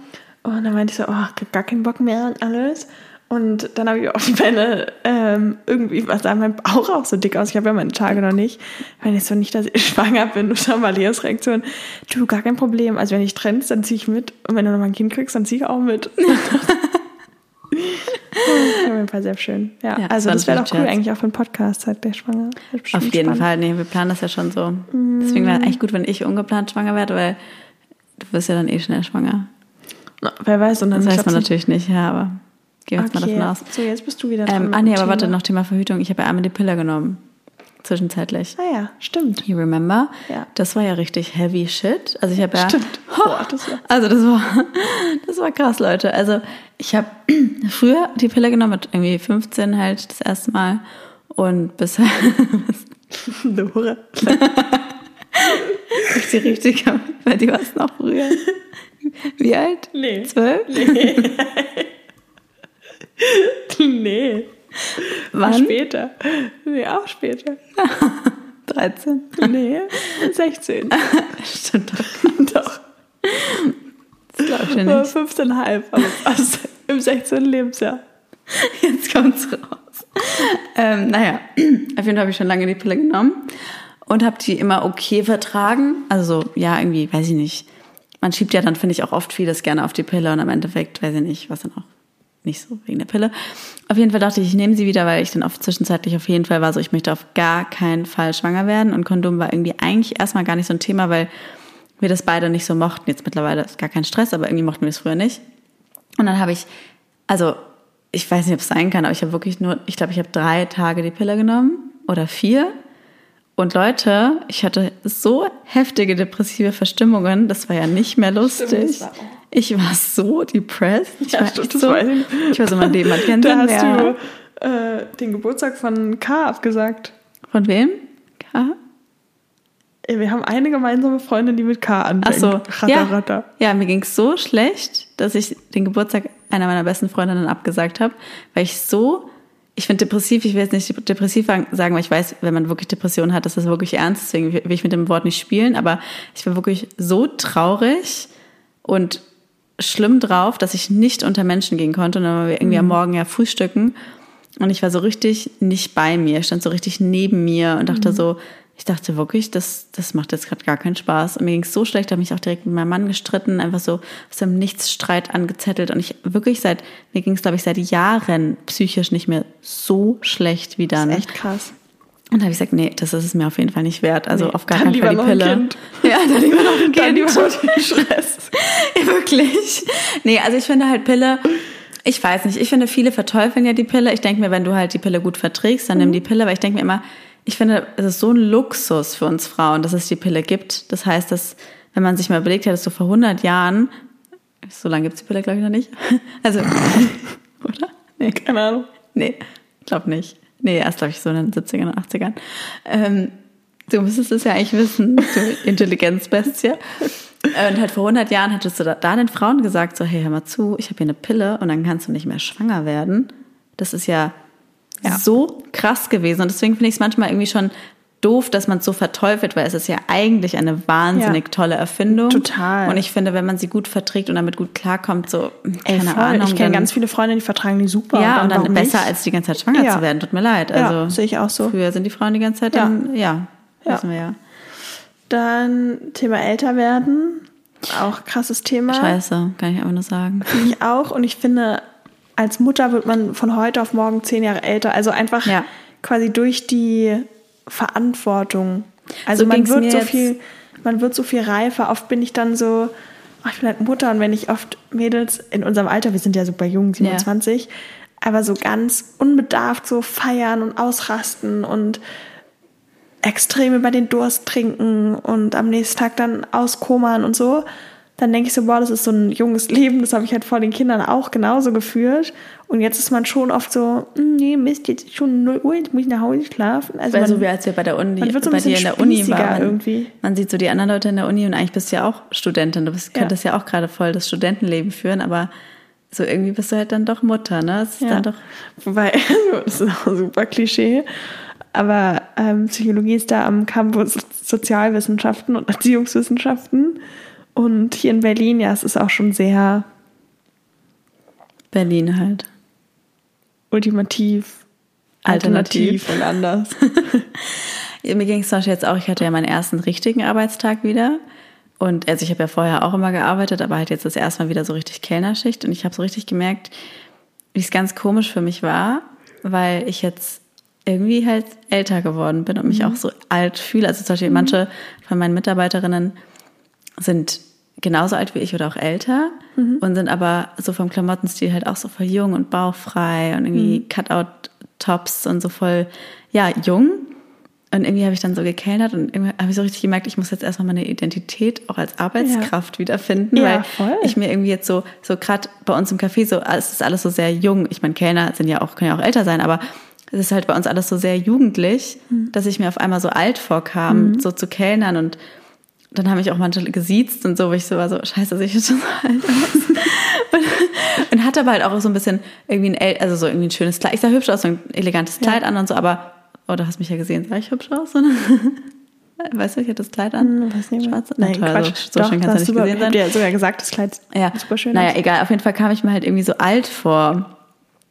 Und dann meinte ich so, oh, gar keinen Bock mehr und alles. Und dann habe ich auf die Beine ähm, irgendwie, was sah mein Bauch auch so dick aus. Ich habe ja meine Tage noch nicht. Wenn ich so nicht, dass ich <laughs> schwanger bin, und dann Malias Reaktion. Du, gar kein Problem. Also wenn ich trennst, dann ziehe ich mit. Und wenn du noch mal ein Kind kriegst, dann ziehe ich auch mit. <laughs> <laughs> auf jeden Fall sehr schön. Ja, ja also das wäre doch cool Scherz. eigentlich auch für einen Podcast, halt der schwanger. Auf jeden spannend. Fall. Nee, wir planen das ja schon so. Mm. Deswegen wäre es eigentlich gut, wenn ich ungeplant schwanger werde, weil du wirst ja dann eh schnell schwanger. Na, wer weiß. Und dann das weiß man natürlich nicht, ja, aber gehen wir okay. jetzt mal davon aus. So, jetzt bist du wieder dran. Ähm, ah, nee, aber warte, noch Thema Verhütung. Ich habe ja einmal die Pille genommen. Zwischenzeitlich. Ah ja, stimmt. You remember? Ja. Das war ja richtig heavy shit. Also ich habe ja. Stimmt. <laughs> Boah, das war also das war, <laughs> das war krass, Leute. Also ich habe <clears throat> früher die Pille genommen, mit irgendwie 15 halt das erste Mal. Und bisher. Dora. ich sie richtig, weil die war es noch früher. Wie alt? Nee. Zwölf? Nee. <laughs> nee. <laughs> Wann? Später. <laughs> Nee, auch später. 13? Nee, 16. Stimmt doch. doch. Das glaube ich nicht. 15,5, aber fast <laughs> im 16. Lebensjahr. Jetzt kommt's raus. Ähm, naja, auf jeden Fall habe ich schon lange die Pille genommen und habe die immer okay vertragen. Also so, ja, irgendwie, weiß ich nicht. Man schiebt ja dann, finde ich, auch oft vieles gerne auf die Pille und am Endeffekt weiß ich nicht, was dann auch nicht so wegen der Pille. Auf jeden Fall dachte ich, ich nehme sie wieder, weil ich dann auf zwischenzeitlich auf jeden Fall war so, ich möchte auf gar keinen Fall schwanger werden. Und Kondom war irgendwie eigentlich erstmal gar nicht so ein Thema, weil wir das beide nicht so mochten. Jetzt mittlerweile ist gar kein Stress, aber irgendwie mochten wir es früher nicht. Und dann habe ich, also ich weiß nicht, ob es sein kann, aber ich habe wirklich nur, ich glaube, ich habe drei Tage die Pille genommen oder vier. Und Leute, ich hatte so heftige depressive Verstimmungen, das war ja nicht mehr lustig. Stimmt, ich war so depressed. Ich, ja, war, stimmt, so, ich war so mein Leben. Kennt da hast mehr. du äh, den Geburtstag von K abgesagt. Von wem? K? Wir haben eine gemeinsame Freundin, die mit K anfängt. Ach so. Ratter, ja, ratter. ja, mir ging es so schlecht, dass ich den Geburtstag einer meiner besten Freundinnen abgesagt habe, weil ich so ich finde depressiv, ich will jetzt nicht depressiv sagen, weil ich weiß, wenn man wirklich Depressionen hat, dass das wirklich ernst ist, deswegen will ich mit dem Wort nicht spielen, aber ich war wirklich so traurig und schlimm drauf, dass ich nicht unter Menschen gehen konnte. Und dann waren wir irgendwie mhm. am Morgen ja frühstücken. Und ich war so richtig nicht bei mir, ich stand so richtig neben mir und dachte mhm. so, ich dachte wirklich, das, das macht jetzt gerade gar keinen Spaß. Und mir ging es so schlecht, da habe ich auch direkt mit meinem Mann gestritten, einfach so aus dem Nichtsstreit angezettelt. Und ich wirklich seit, mir ging es, glaube ich, seit Jahren psychisch nicht mehr so schlecht wie dann. Das ist echt krass. Und da habe ich gesagt, nee, das ist es mir auf jeden Fall nicht wert. Also nee, auf gar keinen Fall die Pille. <laughs> Ja, dann lieber noch ein <laughs> Kind. Dann lieber noch den <laughs> Stress. <laughs> wirklich. Nee, also ich finde halt Pille, ich weiß nicht, ich finde viele verteufeln ja die Pille. Ich denke mir, wenn du halt die Pille gut verträgst, dann mhm. nimm die Pille, weil ich denke mir immer, ich finde, es ist so ein Luxus für uns Frauen, dass es die Pille gibt. Das heißt, dass, wenn man sich mal überlegt hat, dass so vor 100 Jahren, so lange gibt es die Pille, glaube ich, noch nicht. <laughs> Also, <laughs> oder? Nee. Keine Ahnung. Nee, glaube nicht. Nee, erst glaube ich so in den 70ern und 80ern. Ähm, du müsstest es ja eigentlich wissen, du Intelligenzbestie. Und halt vor 100 Jahren hattest du da, da den Frauen gesagt, so, hey, hör mal zu, ich habe hier eine Pille und dann kannst du nicht mehr schwanger werden. Das ist ja, ja. so krass gewesen. Und deswegen finde ich es manchmal irgendwie schon doof, dass man es so verteufelt, weil es ist ja eigentlich eine wahnsinnig ja. tolle Erfindung. Total. Und ich finde, wenn man sie gut verträgt und damit gut klarkommt, so, keine Ey, Ahnung. Ich kenne ganz viele Freunde, die vertragen die super. Ja, und dann, und dann besser, nicht? als die ganze Zeit schwanger ja. zu werden. Tut mir leid. Also, ja, sehe ich auch so. Früher sind die Frauen die ganze Zeit dann, ja, ja. wissen wir ja. Dann Thema älter werden. Auch krasses Thema. Scheiße, kann ich einfach nur sagen. Finde ich auch. Und ich finde, als Mutter wird man von heute auf morgen zehn Jahre älter. Also einfach ja. quasi durch die Verantwortung. Also so man wird so viel, man wird so viel reifer. Oft bin ich dann so, ach, ich bin halt Mutter und wenn ich oft Mädels in unserem Alter, wir sind ja super jung, 27, ja. aber so ganz unbedarft so feiern und ausrasten und extrem über den Durst trinken und am nächsten Tag dann auskommern und so, dann denke ich so, boah, das ist so ein junges Leben, das habe ich halt vor den Kindern auch genauso gefühlt. Und jetzt ist man schon oft so, "Hm, nee, Mist, jetzt ist schon 0 Uhr, jetzt muss ich nach Hause schlafen. Also Weil man, so wie als wir bei der Uni, man wird so ein bei dir in bisschen der Uni waren. Man, irgendwie. man sieht so die anderen Leute in der Uni und eigentlich bist du ja auch Studentin. Du bist, Ja. könntest ja auch gerade voll das Studentenleben führen, aber so irgendwie bist du halt dann doch Mutter, ne? Es ist Ja. dann doch. Wobei, <laughs> das ist auch super Klischee. Aber ähm, Psychologie ist da am Campus Sozialwissenschaften und Erziehungswissenschaften. Und hier in Berlin, ja, es ist auch schon sehr Berlin halt. ultimativ, Alternativ. alternativ und anders. <laughs> Mir ging es zum Beispiel jetzt auch, ich hatte ja meinen ersten richtigen Arbeitstag wieder. Und also ich habe ja vorher auch immer gearbeitet, aber halt jetzt das erste Mal wieder so richtig Kellnerschicht. Und ich habe so richtig gemerkt, wie es ganz komisch für mich war, weil ich jetzt irgendwie halt älter geworden bin und mich auch so alt fühle. Also zum Beispiel manche von meinen Mitarbeiterinnen sind genauso alt wie ich oder auch älter und sind aber so vom Klamottenstil halt auch so voll jung und bauchfrei und irgendwie Cutout-Tops und so voll, ja, jung. Und irgendwie habe ich dann so gekellnert und irgendwie habe ich so richtig gemerkt, ich muss jetzt erstmal meine Identität auch als Arbeitskraft wiederfinden, Ja, weil voll. ich mir irgendwie jetzt so, so gerade bei uns im Café so, es ist alles so sehr jung. Ich meine, Kellner sind ja auch, können ja auch älter sein, aber es ist halt bei uns alles so sehr jugendlich, Mhm. dass ich mir auf einmal so alt vorkam, so zu kellnern und dann haben mich auch manche gesiezt und so, wo ich so war so, scheiße, sehe ich jetzt schon so alt aus. <laughs> und, und hatte aber halt auch so ein bisschen irgendwie ein, also so irgendwie ein schönes Kleid. Ich sah hübsch aus, so ein elegantes Kleid an und so, aber, oh, du hast mich ja gesehen, sah ich hübsch aus? Oder? <laughs> Weißt du, ich hatte das Kleid an. Hm, Weiß nicht. Schwarz? Nein, Quatsch. So, so Doch, schön kann das es ja super, nicht gesehen sein. Ja, sogar gesagt, das Kleid Ja, super schön naja, aus. egal. Auf jeden Fall kam ich mir halt irgendwie so alt vor.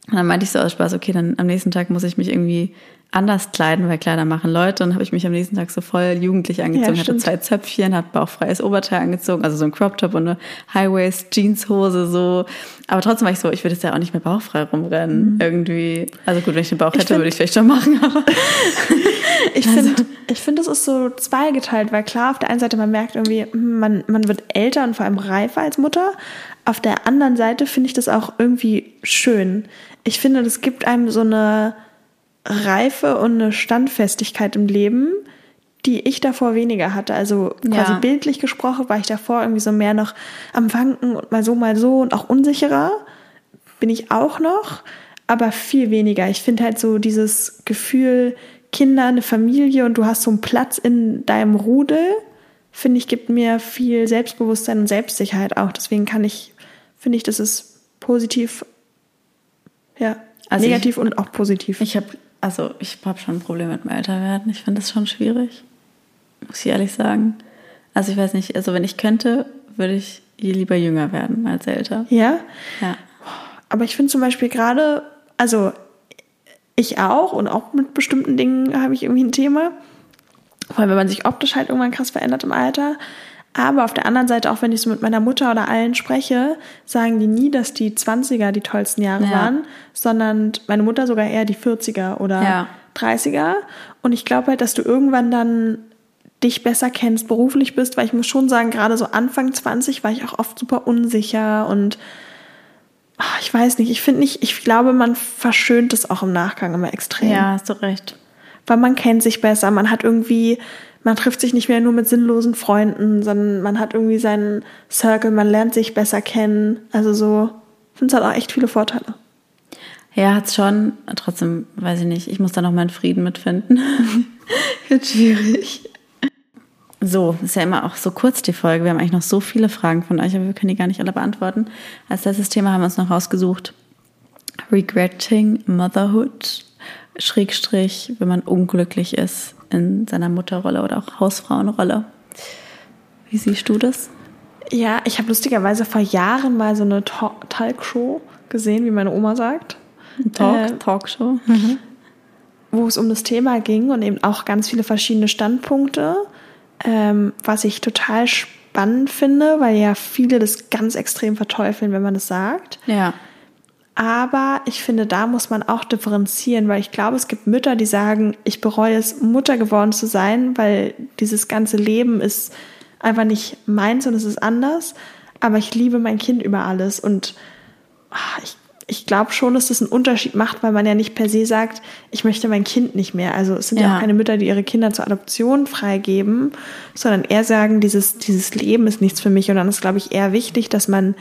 Und dann meinte ich so aus Spaß, okay, dann am nächsten Tag muss ich mich irgendwie anders kleiden, weil Kleider machen Leute. Und dann habe ich mich am nächsten Tag so voll jugendlich angezogen, hatte stimmt. zwei Zöpfchen, hatte bauchfreies Oberteil angezogen, also so ein Crop Top und eine Highwaist Jeanshose so. Aber trotzdem war ich so, ich würde jetzt ja auch nicht mehr bauchfrei rumrennen irgendwie. Also gut, wenn ich den Bauch hätte, find- würde ich vielleicht schon machen, aber <laughs> Ich finde, ich finde, es ist so zweigeteilt, weil klar, auf der einen Seite man merkt irgendwie, hm, man, man wird älter und vor allem reifer als Mutter. Auf der anderen Seite finde ich das auch irgendwie schön. Ich finde, das gibt einem so eine Reife und eine Standfestigkeit im Leben, die ich davor weniger hatte. Also quasi Ja. bildlich gesprochen war ich davor irgendwie so mehr noch am Wanken und mal so, mal so und auch unsicherer. Bin ich auch noch, aber viel weniger. Ich finde halt so dieses Gefühl, Kinder, eine Familie und du hast so einen Platz in deinem Rudel, finde ich, gibt mir viel Selbstbewusstsein und Selbstsicherheit auch. Deswegen kann ich, finde ich, das ist positiv, ja, Also negativ und auch positiv. ich habe also ich habe schon ein Problem mit dem Älterwerden. Ich finde das schon schwierig, muss ich ehrlich sagen. Also ich weiß nicht, also wenn ich könnte, würde ich je lieber jünger werden als älter. ja, Ja. Aber ich finde zum Beispiel gerade, also ich auch und auch mit bestimmten Dingen habe ich irgendwie ein Thema. Vor allem, wenn man sich optisch halt irgendwann krass verändert im Alter. Aber auf der anderen Seite, auch wenn ich so mit meiner Mutter oder allen spreche, sagen die nie, dass die 20er die tollsten Jahre Ja. waren, sondern meine Mutter sogar eher die 40er oder Ja. 30er. Und ich glaube halt, dass du irgendwann dann dich besser kennst, beruflich bist, weil ich muss schon sagen, gerade so Anfang 20 war ich auch oft super unsicher und ah, ich weiß nicht, ich finde nicht, ich glaube, man verschönt es auch im Nachgang immer extrem. Ja, hast du recht. Weil man kennt sich besser, man hat irgendwie, man trifft sich nicht mehr nur mit sinnlosen Freunden, sondern man hat irgendwie seinen Circle, man lernt sich besser kennen. Also so, ich finde es hat auch echt viele Vorteile. Ja, hat's schon. Trotzdem weiß ich nicht. Ich muss da noch meinen Frieden mitfinden. <laughs> Wird schwierig. So, ist ja immer auch so kurz die Folge. Wir haben eigentlich noch so viele Fragen von euch, aber wir können die gar nicht alle beantworten. Als letztes Thema haben wir uns noch rausgesucht. Regretting Motherhood. Schrägstrich, wenn man unglücklich ist in seiner Mutterrolle oder auch Hausfrauenrolle. Wie siehst du das? Ja, ich habe lustigerweise vor Jahren mal so eine Ta- Talkshow gesehen, wie meine Oma sagt. Talk, Äh, Talkshow. wo es um das Thema ging und eben auch ganz viele verschiedene Standpunkte, ähm, was ich total spannend finde, weil ja viele das ganz extrem verteufeln, wenn man das sagt. Ja. Aber ich finde, da muss man auch differenzieren, weil ich glaube, es gibt Mütter, die sagen, ich bereue es, Mutter geworden zu sein, weil dieses ganze Leben ist einfach nicht meins und es ist anders. Aber ich liebe mein Kind über alles und ah, ich, ich glaube schon, dass das einen Unterschied macht, weil man ja nicht per se sagt, ich möchte mein Kind nicht mehr. Also es sind ja, ja auch keine Mütter, die ihre Kinder zur Adoption freigeben, sondern eher sagen, dieses, dieses Leben ist nichts für mich. Und dann ist, glaube ich, eher wichtig, dass man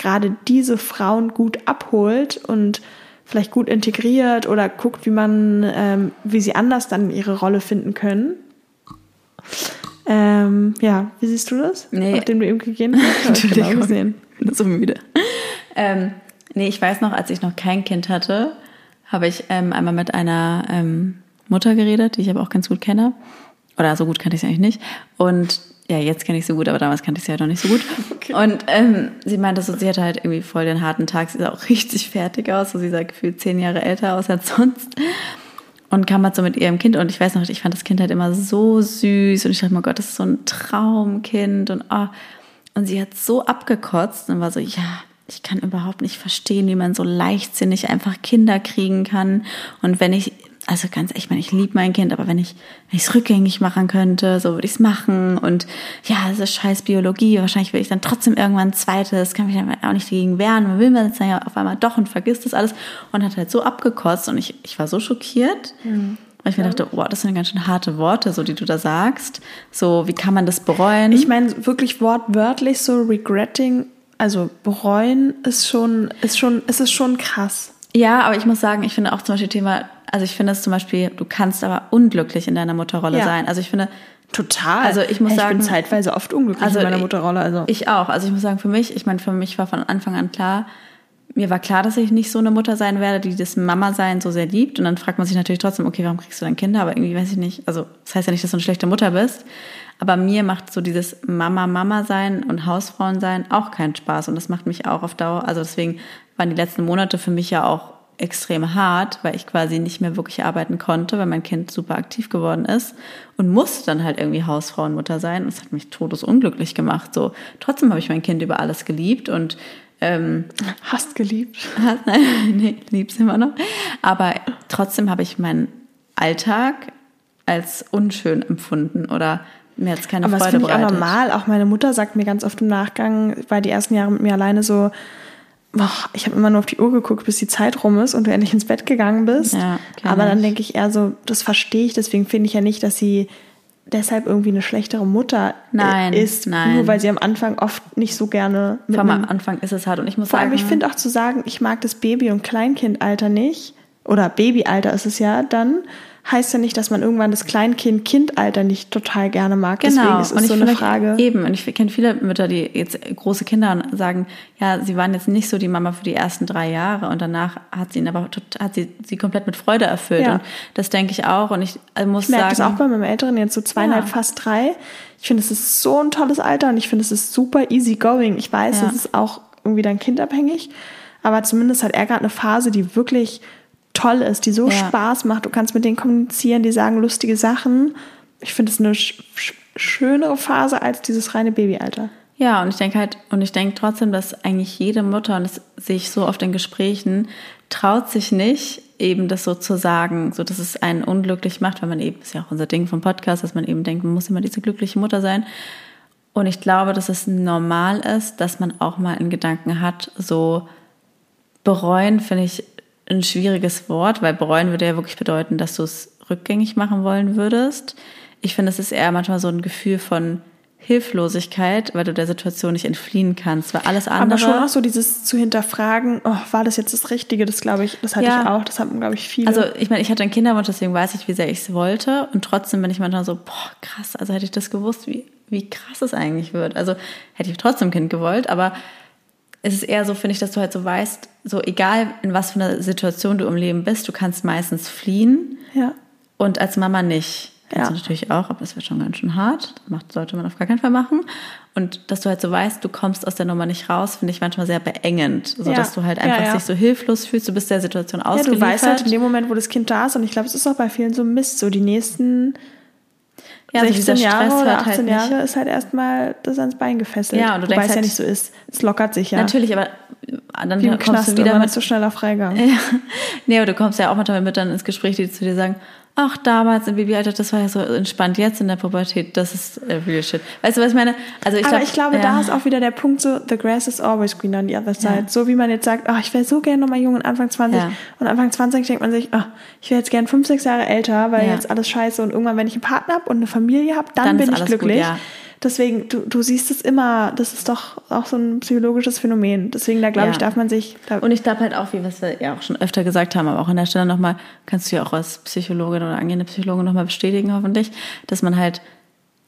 gerade diese Frauen gut abholt und vielleicht gut integriert oder guckt, wie man, ähm, wie sie anders dann ihre Rolle finden können. Ähm, ja, wie siehst du das? Nee. Nachdem du eben gegeben hast, <laughs> ich genau gesehen. Ich bin so müde. Ähm, Nee, ich weiß noch, als ich noch kein Kind hatte, habe ich ähm, einmal mit einer ähm, Mutter geredet, die ich aber auch ganz gut kenne. Oder so gut kannte ich sie eigentlich nicht. Und ja, jetzt kenne ich sie gut, aber damals kannte ich sie halt noch nicht so gut. Okay. Und ähm, sie meinte so, sie hatte halt irgendwie voll den harten Tag. Sie sah auch <laughs> richtig fertig aus. So, sie sah gefühlt zehn Jahre älter aus als sonst. Und kam halt so mit ihrem Kind. Und ich weiß noch, ich fand das Kind halt immer so süß. Und ich dachte, mein Gott, das ist so ein Traumkind. Und, oh. und sie hat so abgekotzt und war so, ja, ich kann überhaupt nicht verstehen, wie man so leichtsinnig einfach Kinder kriegen kann. Und wenn ich, also ganz ehrlich, ich meine, ich liebe mein Kind, aber wenn ich es rückgängig machen könnte, so würde ich es machen. Und ja, es ist scheiß Biologie. Wahrscheinlich will ich dann trotzdem irgendwann ein zweites, kann mich dann auch nicht dagegen wehren. Man will man jetzt dann ja auf einmal doch und vergisst das alles. Und hat halt so abgekotzt. Und ich, ich war so schockiert. Mhm. Weil ich mir dachte, wow, das sind ganz schön harte Worte, so die du da sagst. So, wie kann man das bereuen? Ich meine, wirklich wortwörtlich so regretting also bereuen ist schon, ist schon, ist es schon krass. Ja, aber ich muss sagen, ich finde auch zum Beispiel Thema, also ich finde es zum Beispiel, du kannst aber unglücklich in deiner Mutterrolle ja. sein. Also ich finde, Total. Also ich muss hey, sagen, ich bin zeitweise oft unglücklich also in meiner Mutterrolle. Also ich auch. Also ich muss sagen, für mich, ich meine, für mich war von Anfang an klar, mir war klar, dass ich nicht so eine Mutter sein werde, die das Mama-Sein so sehr liebt. Und dann fragt man sich natürlich trotzdem, okay, warum kriegst du dann Kinder? Aber irgendwie weiß ich nicht. Also das heißt ja nicht, dass du eine schlechte Mutter bist. Aber mir macht so dieses Mama-Mama-Sein und Hausfrauen-Sein auch keinen Spaß. Und das macht mich auch auf Dauer. Also deswegen waren die letzten Monate für mich ja auch extrem hart, weil ich quasi nicht mehr wirklich arbeiten konnte, weil mein Kind super aktiv geworden ist und musste dann halt irgendwie Hausfrauenmutter sein. Und es hat mich todesunglücklich gemacht. So trotzdem habe ich mein Kind über alles geliebt und ähm, hast geliebt. <laughs> Nein, nee, lieb's immer noch. Aber trotzdem habe ich meinen Alltag als unschön empfunden oder mir jetzt keine Aber Freude das finde ich auch normal. Auch meine Mutter sagt mir ganz oft im Nachgang, weil die ersten Jahre mit mir alleine so, ich habe immer nur auf die Uhr geguckt, bis die Zeit rum ist und du endlich ins Bett gegangen bist. Ja, Aber dann denke ich eher so, das verstehe ich. Deswegen finde ich ja nicht, dass sie deshalb irgendwie eine schlechtere Mutter nein, ist, nein. nur weil sie am Anfang oft nicht so gerne. Vom Anfang ist es hart und ich muss vor sagen, allem ich finde auch zu sagen, ich mag das Baby- und Kleinkindalter nicht oder Babyalter ist es ja dann heißt ja nicht, dass man irgendwann das Kleinkind Kindalter nicht total gerne mag. Genau. Deswegen ist es und so eine Frage. Eben, und ich kenne viele Mütter, die jetzt große Kinder sagen, ja, sie waren jetzt nicht so die Mama für die ersten drei Jahre und danach hat sie ihn aber hat sie sie komplett mit Freude erfüllt. Ja. Und das denke ich auch. Und ich äh, muss ich merke sagen, das auch bei meinem Älteren jetzt so zweieinhalb, ja. fast drei. Ich finde, es ist so ein tolles Alter und ich finde, es ist super easy going. Ich weiß, ja. es ist auch irgendwie dann kindabhängig, aber zumindest hat er gerade eine Phase, die wirklich toll ist, die so ja. Spaß macht. Du kannst mit denen kommunizieren, die sagen lustige Sachen. Ich finde es eine sch schönere Phase als dieses reine Babyalter. Ja, und ich denke halt, und ich denke trotzdem, dass eigentlich jede Mutter, und das sehe ich so oft in Gesprächen, traut sich nicht, eben das so zu sagen, so dass es einen unglücklich macht, weil man eben, ist ja auch unser Ding vom Podcast, dass man eben denkt, man muss immer diese glückliche Mutter sein. Und ich glaube, dass es normal ist, dass man auch mal einen Gedanken hat, so bereuen, finde ich, ein schwieriges Wort, weil bereuen würde ja wirklich bedeuten, dass du es rückgängig machen wollen würdest. Ich finde, es ist eher manchmal so ein Gefühl von Hilflosigkeit, weil du der Situation nicht entfliehen kannst, weil alles andere. Aber schon auch so dieses zu hinterfragen, oh, war das jetzt das Richtige? Das glaube ich, das hatte ja. ich auch, das hatten, glaube ich, viele. Also ich meine, ich hatte einen Kinderwunsch, deswegen weiß ich, wie sehr ich es wollte. Und trotzdem bin ich manchmal so, boah, krass, also hätte ich das gewusst, wie, wie krass es eigentlich wird. Also hätte ich trotzdem ein Kind gewollt, aber es ist eher so, finde ich, dass du halt so weißt, so egal in was für einer Situation du im Leben bist, du kannst meistens fliehen. Ja. Und als Mama nicht. Kannst ja. du natürlich auch, aber das wird schon ganz schön hart. Das sollte man auf gar keinen Fall machen. Und dass du halt so weißt, du kommst aus der Nummer nicht raus, finde ich manchmal sehr beengend. So ja. dass du halt einfach ja, sich so hilflos fühlst, du bist der Situation ausgeliefert. Ja, du weißt halt in dem Moment, wo das Kind da ist, und ich glaube, es ist auch bei vielen so Mist, so die nächsten ja, 16 also Jahre oder 18 halt Jahre ist halt erstmal das ans Bein gefesselt. Ja, und du Wobei denkst es halt, ja nicht so ist. Es lockert sich ja. Natürlich, aber dann Wie im kommst Knast, du wieder mit so schneller Freigang. <laughs> Ja. Nee, aber du kommst ja auch manchmal mit dann ins Gespräch, die zu dir sagen, ach, damals im Babyalter, das war ja so entspannt, jetzt in der Pubertät, das ist äh, real shit. Weißt du, was ich meine? Also ich Aber glaub, ich glaube, ja. da ist auch wieder der Punkt so, the grass is always greener on the other side. So wie man jetzt sagt, ach, ich wäre so gerne nochmal jung und Anfang 20. Ja. Und Anfang 20 denkt man sich, ach, ich wäre jetzt gern fünf, sechs Jahre älter, weil Ja. jetzt alles scheiße und irgendwann, wenn ich einen Partner habe und eine Familie habe, dann, Dann bin ich gut, glücklich. ja. Deswegen, du, du siehst es immer, das ist doch auch so ein psychologisches Phänomen. Deswegen, da glaube Ja. ich, darf man sich, da, Und ich glaube halt auch, wie was wir ja auch schon öfter gesagt haben, aber auch an der Stelle nochmal, kannst du ja auch als Psychologin oder angehende Psychologin nochmal bestätigen, hoffentlich, dass man halt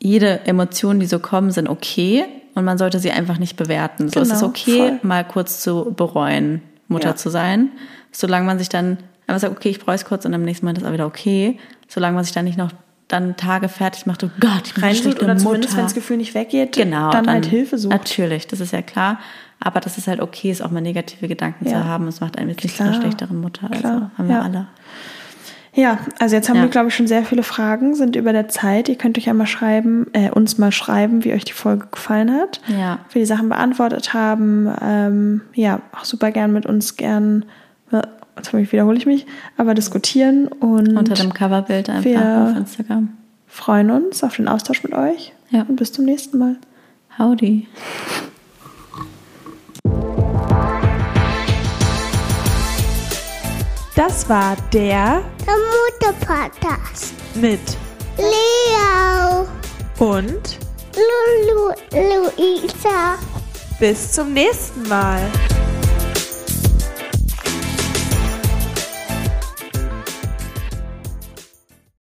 jede Emotion, die so kommen, sind okay und man sollte sie einfach nicht bewerten. So es Genau, ist okay, voll. mal kurz zu bereuen, Mutter Ja. zu sein, solange man sich dann einfach sagt, okay, ich bereue es kurz und am nächsten Mal ist es auch wieder okay, solange man sich dann nicht noch dann Tage fertig macht, oh Gott, ich bin schlechte oder Mutter. zumindest, wenn das Gefühl nicht weggeht, Genau, dann, halt Hilfe sucht. Natürlich, das ist ja klar. Aber das ist halt okay, ist auch mal negative Gedanken Ja. zu haben. Es macht einem jetzt nicht zu einer schlechteren Mutter. Also Klar, haben wir ja. alle. Ja, also jetzt haben Ja. wir, glaube ich, schon sehr viele Fragen, sind über der Zeit. Ihr könnt euch ja mal schreiben, äh, uns mal schreiben, wie euch die Folge gefallen hat. Ja. Wie die Sachen beantwortet haben. Ähm, ja, auch super gern mit uns gern, jetzt wiederhole ich mich, aber diskutieren und Unter dem Coverbild einfach wir- auf Instagram. freuen uns auf den Austausch mit euch. Ja. Und bis zum nächsten Mal. Howdy. Das war der Der Mutter-Podcast. mit Leo, und Lulu, Luisa. bis zum nächsten Mal.